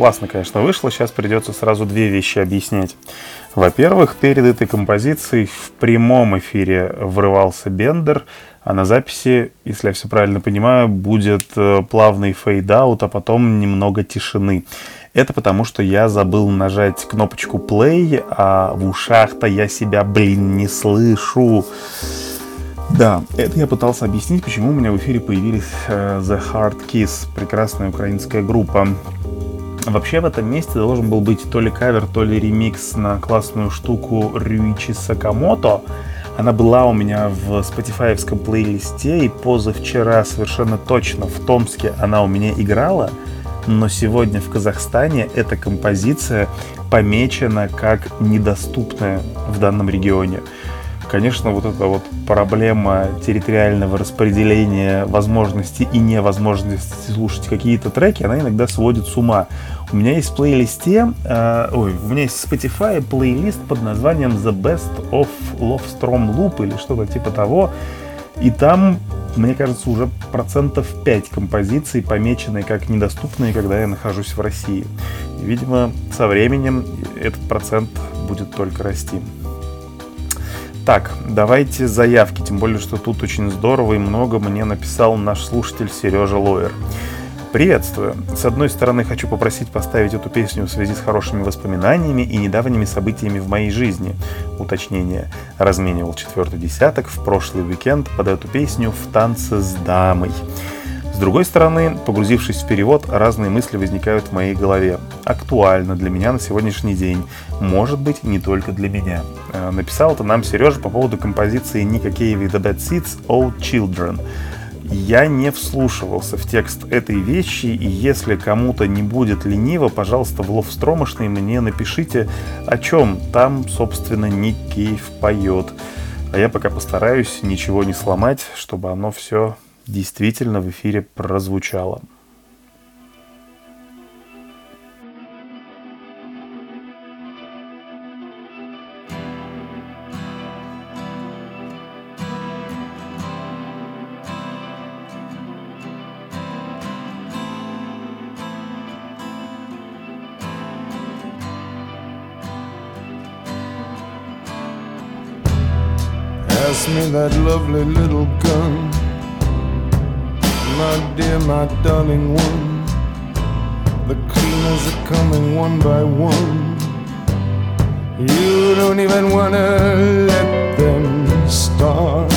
Классно, конечно, вышло. Сейчас придется сразу две вещи объяснять. Во-первых, перед этой композицией в прямом эфире врывался Бендер, а на записи, если я все правильно понимаю, будет э, плавный fade-out, а потом немного тишины. Это потому, что я забыл нажать кнопочку play, а в ушах-то я себя, блин, не слышу. Да, это я пытался объяснить, почему у меня в эфире появились э, The Hardkiss, прекрасная украинская группа. Вообще в этом месте должен был быть то ли кавер, то ли ремикс на классную штуку Рюичи Сакамото. Она была у меня в спотифаевском плейлисте, и позавчера совершенно точно в Томске она у меня играла. Но сегодня в Казахстане эта композиция помечена как недоступная в данном регионе. Конечно, вот эта вот проблема территориального распределения возможностей и невозможности слушать какие-то треки, она иногда сводит с ума. У меня есть в плейлисте, э, ой, у меня есть в Spotify плейлист под названием The Best of Love Storm Loop или что-то типа того. И там, мне кажется, уже процентов 5 композиций помечены как недоступные, когда я нахожусь в России. И, видимо, со временем этот процент будет только расти. Так, давайте заявки, тем более, что тут очень здорово и много мне написал наш слушатель Сережа Лоер. Приветствую. С одной стороны, хочу попросить поставить эту песню в связи с хорошими воспоминаниями и недавними событиями в моей жизни. Уточнение. Разменивал четвертый десяток в прошлый уикенд под эту песню в танце с дамой. С другой стороны, погрузившись в перевод, разные мысли возникают в моей голове. Актуально для меня на сегодняшний день. Может быть, не только для меня. Э, Написал это нам Сережа по поводу композиции Ника Кейва и The Seeds «Old Children». Я не вслушивался в текст этой вещи, и если кому-то не будет лениво, пожалуйста, в ловстромошный мне напишите, о чем там, собственно, Ник поет. А я пока постараюсь ничего не сломать, чтобы оно все действительно в эфире прозвучало. Pass me that lovely little gun. My dear, my darling one. The cleaners are coming one by one. You don't even wanna let them start.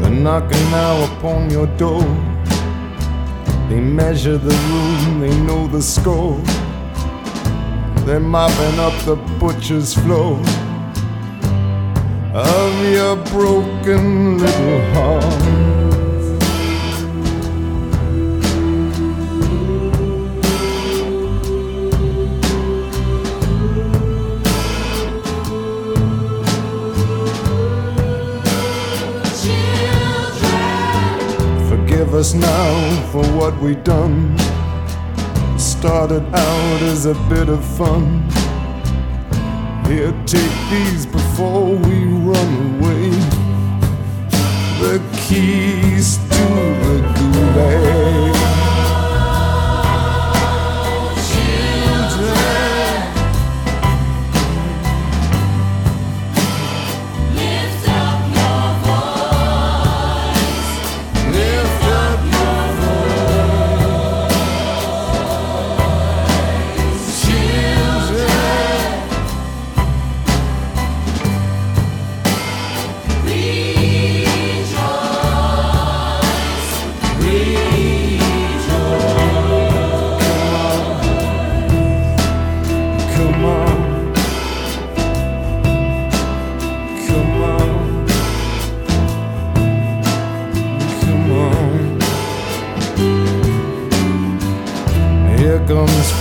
They're knocking now upon your door. They measure the room, they know the score. They're mopping up the butcher's floor of your broken little heart. Forgive us now for what we done. Started out as a bit of fun. Here, take these before we run away. The keys to the gulag.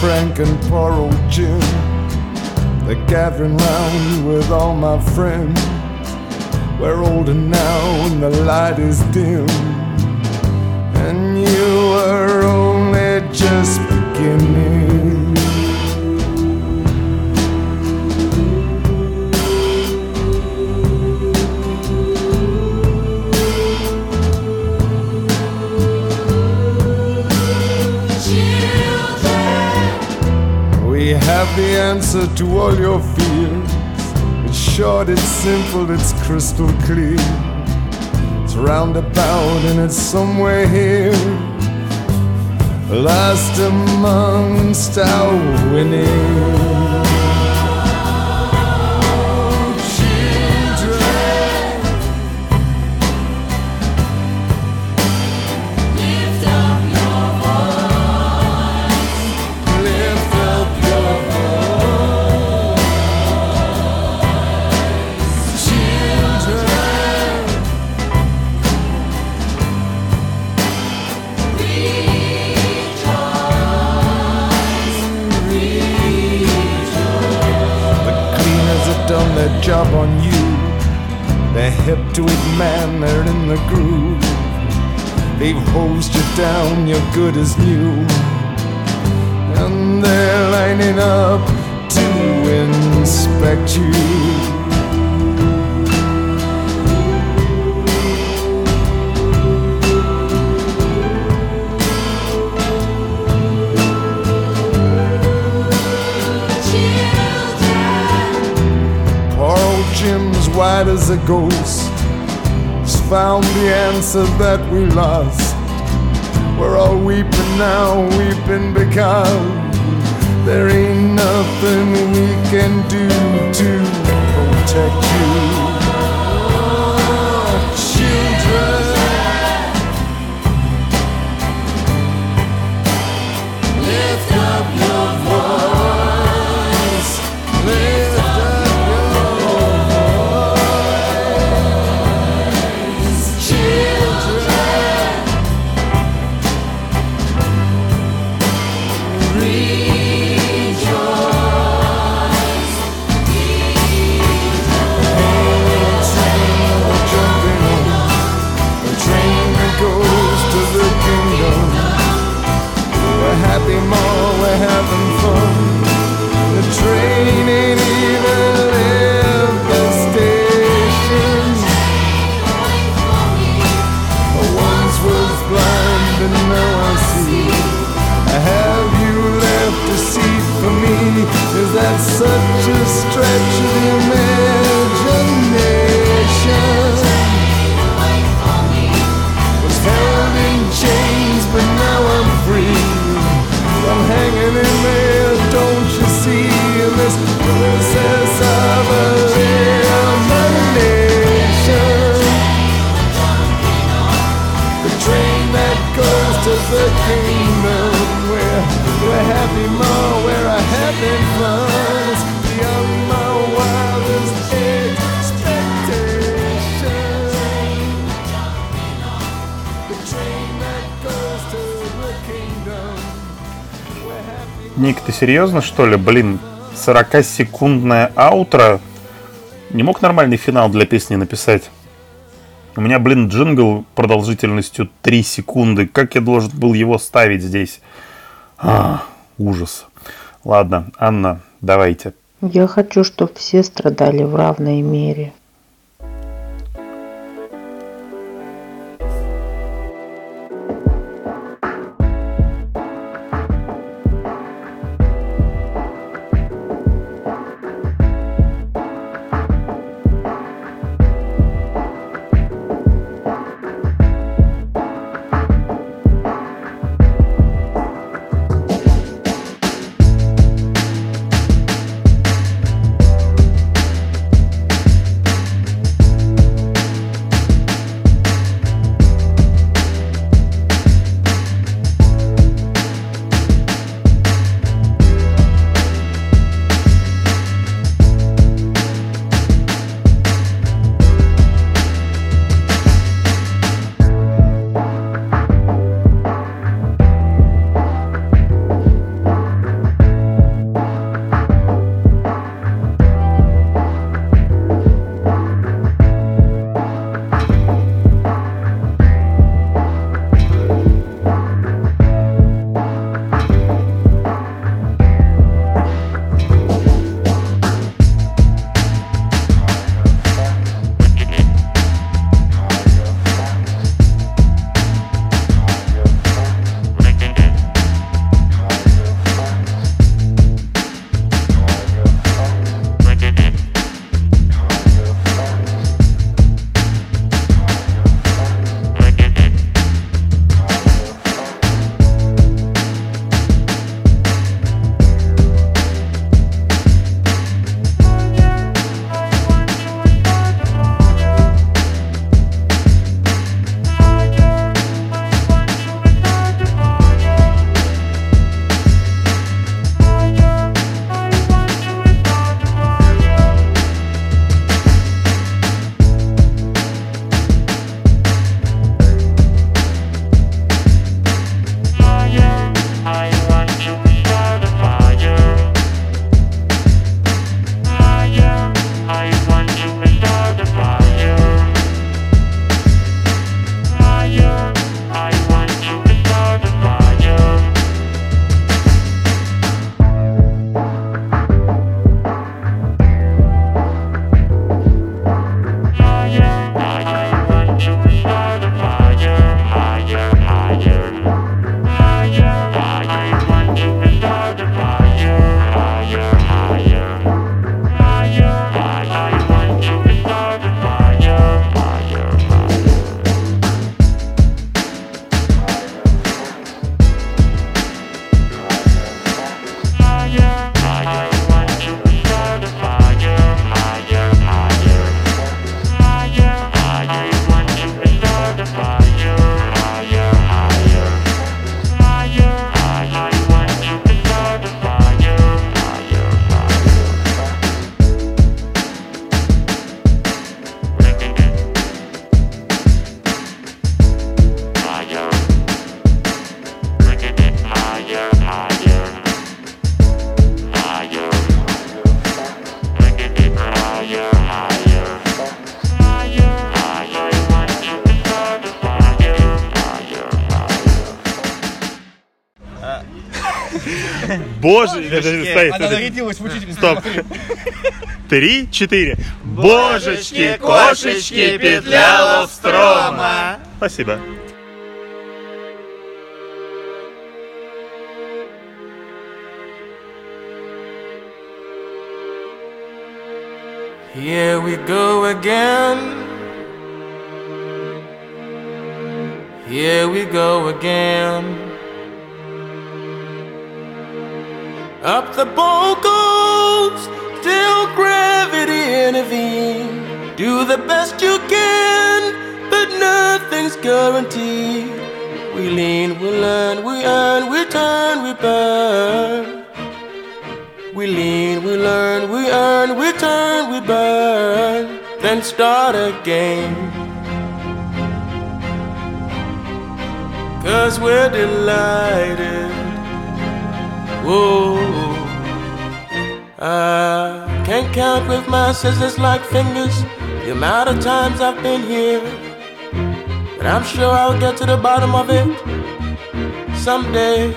Frank and poor old Jim. They're gathering round with all my friends. We're older now and the light is dim. And you are only just beginning. Have the answer to all your fears. It's short, it's simple, it's crystal clear. It's roundabout and it's somewhere here. Last amongst our winning. Job on you. They're hip to it, man, they're in the groove. They've hosed you down, you're good as new. And they're lining up to inspect you. As a ghost. He's found the answer that we lost. We're all weeping now, weeping because there ain't nothing we can do to protect you. Ник, ты серьезно, что ли? Блин, 40-секундная аутро. Не мог нормальный финал для песни написать? У меня, блин, джингл продолжительностью 3 секунды. Как я должен был его ставить здесь? А, ужас. Ладно, Анна, давайте. Я хочу, чтобы все страдали в равной мере. Боже, Божечки, подожди, стой, она нарядилась в учительницу. Стоп. Три, четыре. Божечки, кошечки, петля Ловстрома. Спасибо. Here we go again. Here we go again. Up the boat goes, till gravity intervene. Do the best you can, but nothing's guaranteed. We lean, we learn, we earn, we turn, we burn. We lean, we learn, we earn, we turn, we burn, then start again. Cause we're delighted Whoa. I can't count with my scissors like fingers the amount of times I've been here. But I'm sure I'll get to the bottom of it someday.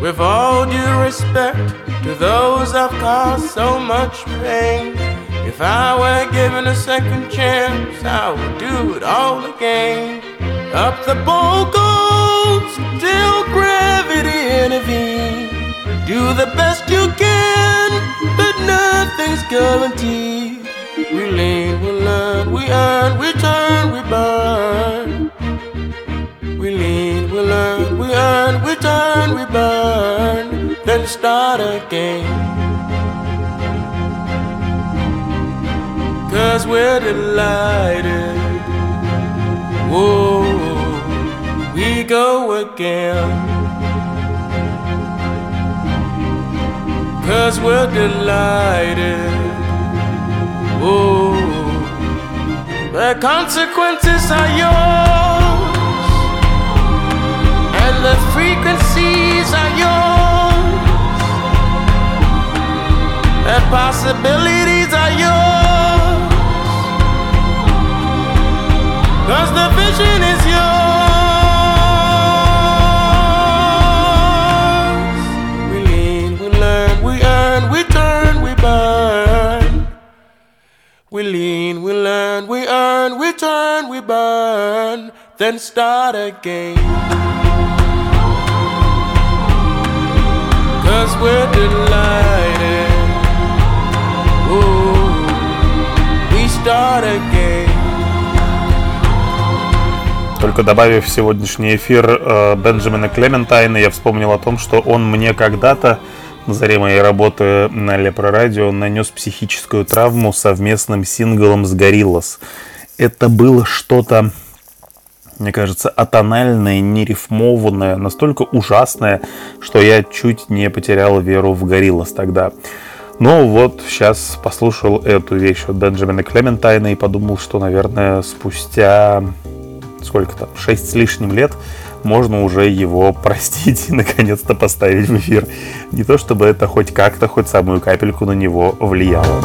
With all due respect to those I've caused so much pain. If I were given a second chance, I would do it all again. Up the bowl goes till gravity intervenes. Do the best you can, but nothing's guaranteed. We lean, we learn, we earn, we turn, we burn. We lean, we learn, we earn, we turn, we burn. Then start again. Cause we're delighted. Whoa, we go again. Cause we're delighted. Oh, the consequences are yours, and the frequencies are yours, the possibilities are yours. Cause the vision is yours. We lean, we learn, we earn, we turn, we burn. Then start again. Cause we're delighted. Ooh, we start again. Только добавив в сегодняшний эфир э, Бенджамина Клементайна, я вспомнил о том, что он мне когда-то на заре моей работы на Лепро Радио нанес психическую травму совместным синглом с Гориллас. Это было что-то, мне кажется, атональное, нерифмованное, настолько ужасное, что я чуть не потерял веру в Гориллас тогда. Ну вот, сейчас послушал эту вещь от Бенджамина Клементайна и подумал, что, наверное, спустя сколько там, 6 с лишним лет, можно уже его простить и наконец-то поставить в эфир. Не то чтобы это хоть как-то, хоть самую капельку на него влияло.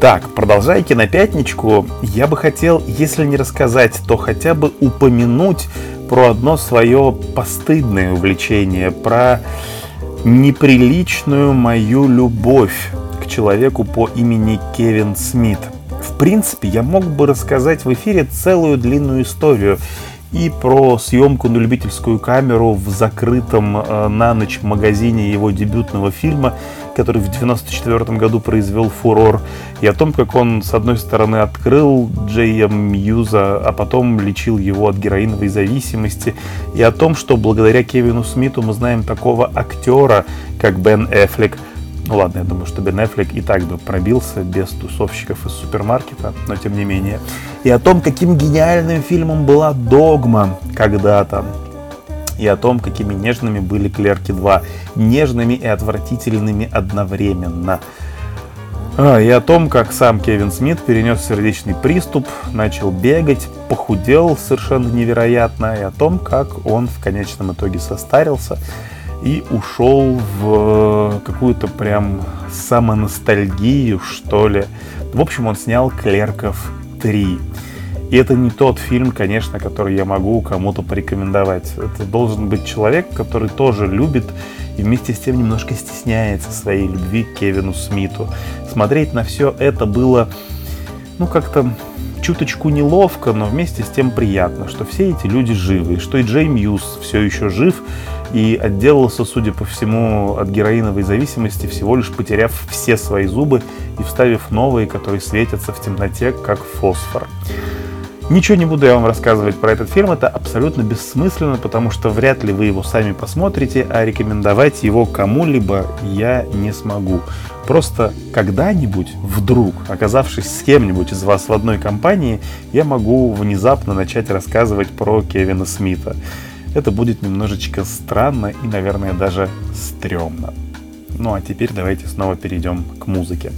Так, продолжая кинопятничку, я бы хотел, если не рассказать, то хотя бы упомянуть про одно свое постыдное увлечение, про неприличную мою любовь к человеку по имени Кевин Смит. В принципе, я мог бы рассказать в эфире целую длинную историю и про съемку на любительскую камеру в закрытом э, на ночь магазине его дебютного фильма, который в 1994 году произвел фурор, и о том, как он, с одной стороны, открыл Джея Мьюза, а потом лечил его от героиновой зависимости, и о том, что благодаря Кевину Смиту мы знаем такого актера, как Бен Эффлек, ну ладно, я думаю, что Бен Эффлек и так бы пробился без тусовщиков из супермаркета, но тем не менее. И о том, каким гениальным фильмом была «Догма» когда-то. И о том, какими нежными были «Клерки 2». Нежными и отвратительными одновременно. А, и о том, как сам Кевин Смит перенес сердечный приступ, начал бегать, похудел совершенно невероятно, и о том, как он в конечном итоге состарился и ушел в какую-то прям самоностальгию, что ли. В общем, он снял «Клерков 3». И это не тот фильм, конечно, который я могу кому-то порекомендовать. Это должен быть человек, который тоже любит и вместе с тем немножко стесняется своей любви к Кевину Смиту. Смотреть на все это было, ну, как-то чуточку неловко, но вместе с тем приятно, что все эти люди живы, и что и Джей Мьюз все еще жив и отделался, судя по всему, от героиновой зависимости, всего лишь потеряв все свои зубы и вставив новые, которые светятся в темноте, как фосфор. Ничего не буду я вам рассказывать про этот фильм, это абсолютно бессмысленно, потому что вряд ли вы его сами посмотрите, а рекомендовать его кому-либо я не смогу. Просто когда-нибудь, вдруг, оказавшись с кем-нибудь из вас в одной компании, я могу внезапно начать рассказывать про Кевина Смита. Это будет немножечко странно и, наверное, даже стрёмно. Ну а теперь давайте снова перейдем к музыке.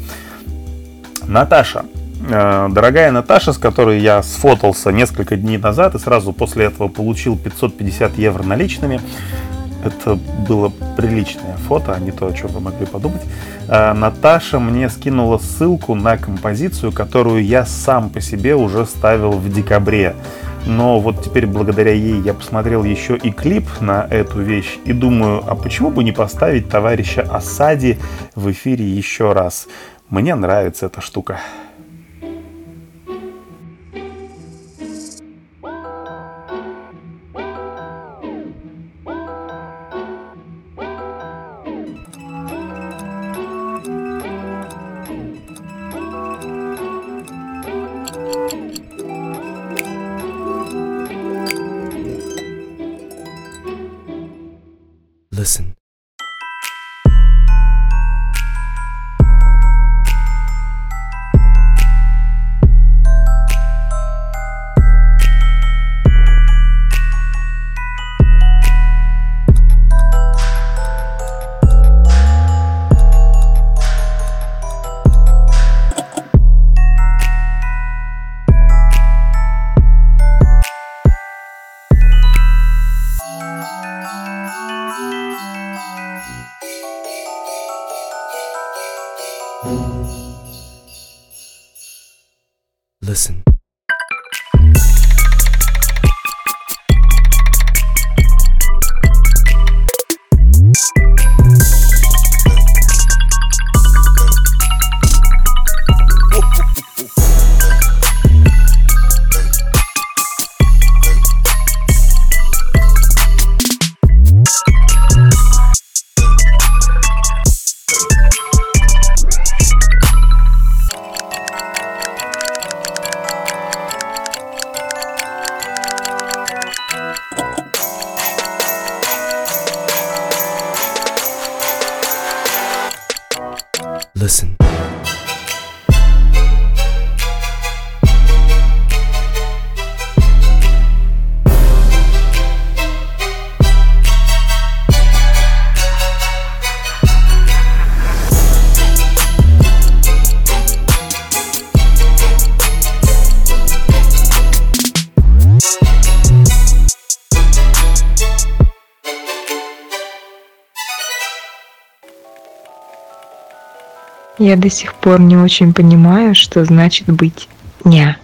Наташа. Э, Дорогая Наташа, с которой я сфотался несколько дней назад и сразу после этого получил 550 евро наличными, это было приличное фото, а не то, о чем вы могли подумать. Э, Наташа мне скинула ссылку на композицию, которую я сам по себе уже ставил в декабре. Но вот теперь благодаря ей я посмотрел еще и клип на эту вещь и думаю, а почему бы не поставить товарища Асади в эфире еще раз? Мне нравится эта штука. Я до сих пор не очень понимаю, что значит быть ня.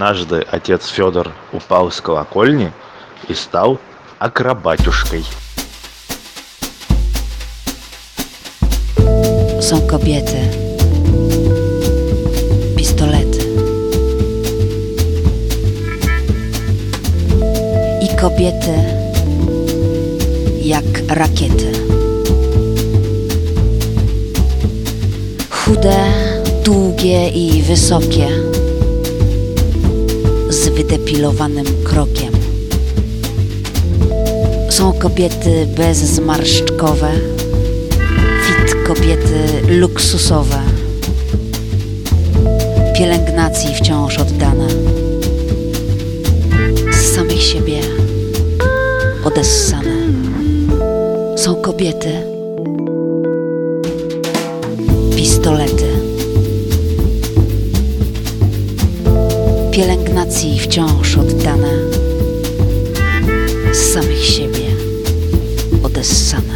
однажды отец Федор упал с колокольни и стал акробатюшкой. Są kobiety, pistolety i kobiety jak rakiety. Chude, długie i wysokie, z wydepilowanym krokiem. Są kobiety bezzmarszczkowe, fit kobiety luksusowe, pielęgnacji wciąż oddane, z samych siebie odessane. Są kobiety, pistolety, pielęgnacji wciąż oddane, z samych siebie odessane.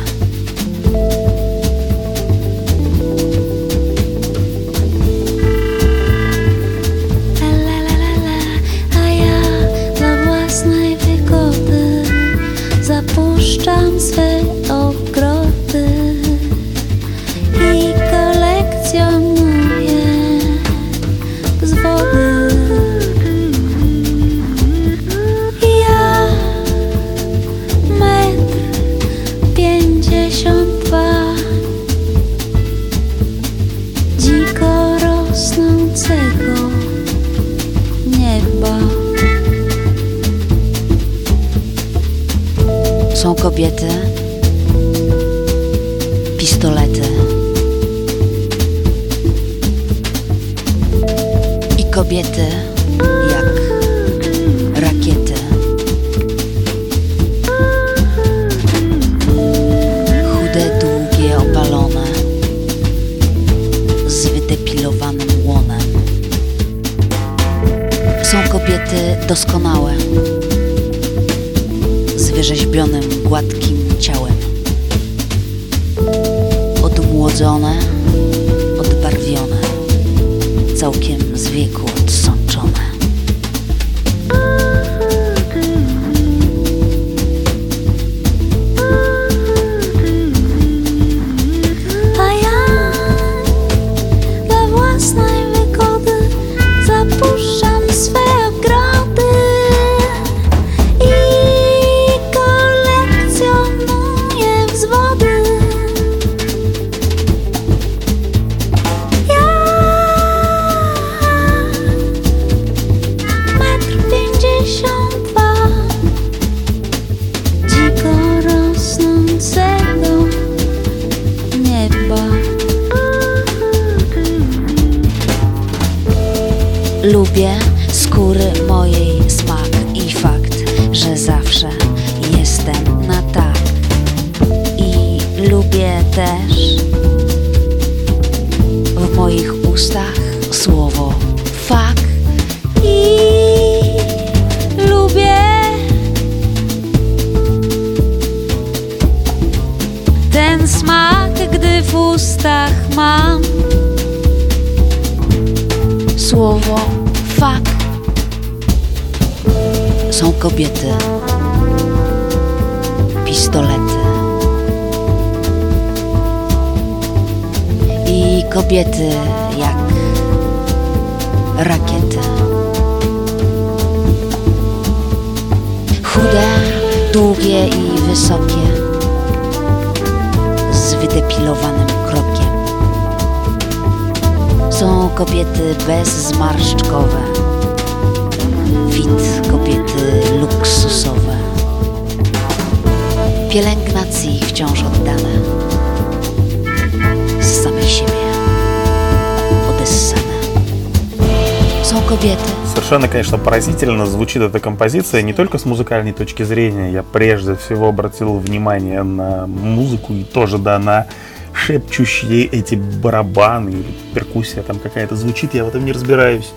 Поразительно звучит эта композиция не только с музыкальной точки зрения. Я прежде всего обратил внимание на музыку и тоже, да, на шепчущие эти барабаны или перкуссия там какая-то звучит, я в этом не разбираюсь.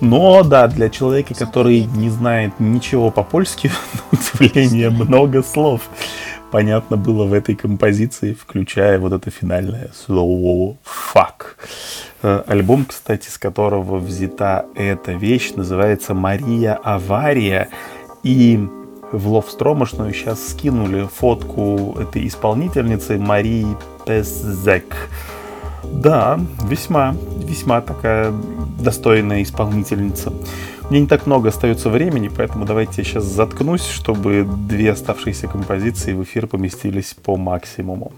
Но да, для человека, который не знает ничего по-польски, на удивление много слов. понятно было в этой композиции, включая вот это финальное слово «fuck». Э, Альбом, кстати, с которого взята эта вещь, называется «Мария Авария». И в Ловстромошную сейчас скинули фотку этой исполнительницы Марии Пезек. Да, весьма, весьма такая достойная исполнительница. Мне не так много остается времени, поэтому давайте я сейчас заткнусь, чтобы две оставшиеся композиции в эфир поместились по максимуму.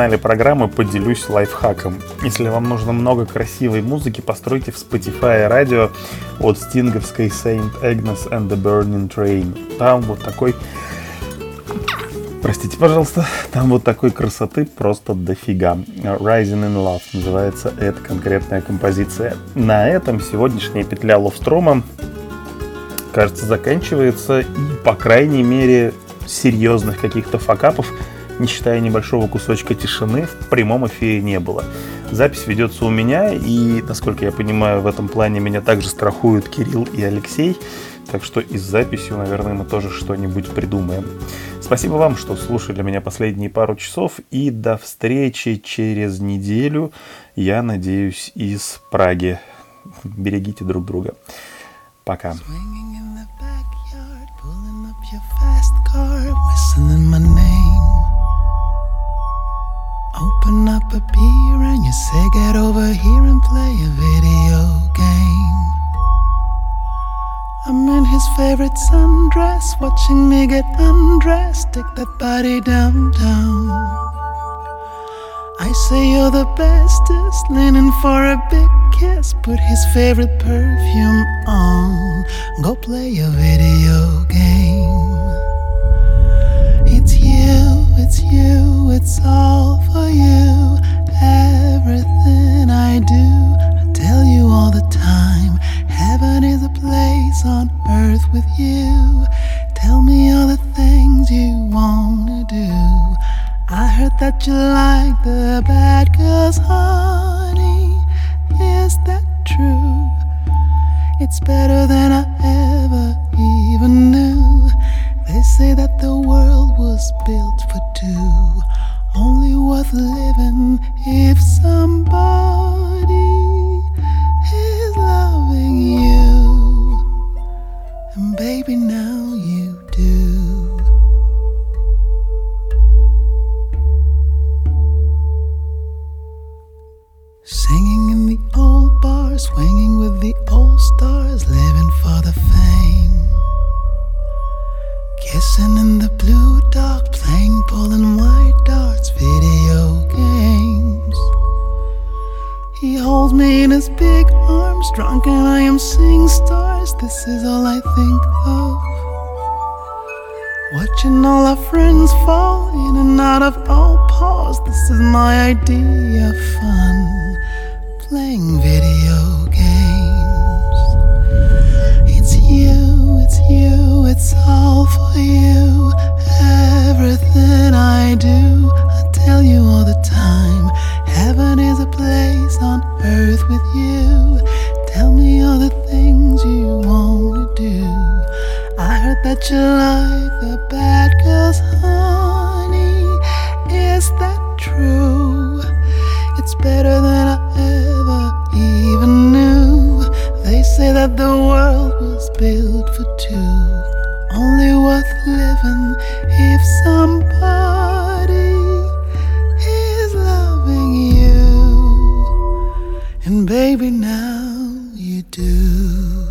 Финале программы поделюсь лайфхаком. Если вам нужно много красивой музыки, постройте в Spotify радио от стинговской Saint Agnes and the Burning Train. Там вот такой... Простите, пожалуйста, там вот такой красоты просто дофига. Rising in Love называется эта конкретная композиция. На этом сегодняшняя петля Ловстрома, кажется, заканчивается. И, по крайней мере, серьезных каких-то факапов не считая небольшого кусочка тишины, в прямом эфире не было. Запись ведется у меня, и, насколько я понимаю, в этом плане меня также страхуют Кирилл и Алексей, так что и с записью, наверное, мы тоже что-нибудь придумаем. Спасибо вам, что слушали меня последние пару часов, и до встречи через неделю, я надеюсь, из Праги. Берегите друг друга. Пока. A beer and you say, Get over here and play a video game. I'm in his favorite sundress, watching me get undressed. Take that body downtown. I say you're the bestest, leaning for a big kiss. Put his favorite perfume on. Go play a video game. July. My idea of fun. Playing video games. It's you, it's you, it's all for you. Everything I do, I tell you all the time. Heaven is a place on earth with you. Tell me all the things you want to do. I heard that you like the bad girls, honey. Is that It's better than I ever even knew. They say that the world was built for two, only worth living if somebody is loving you. And baby, now you do.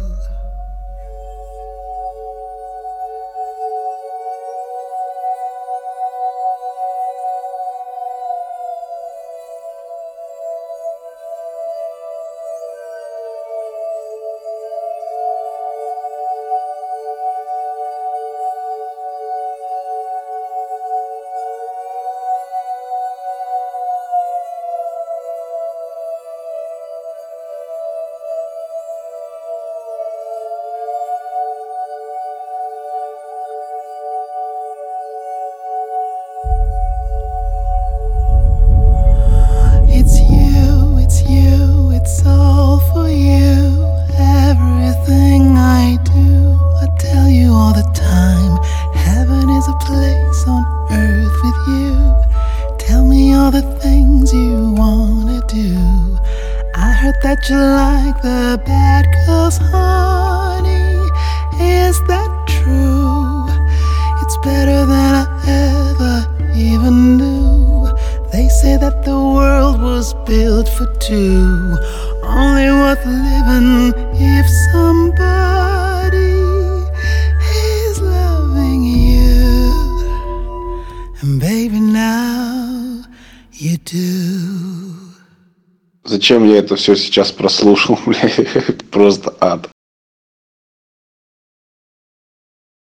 Зачем я это все сейчас прослушал, бля? Просто ад.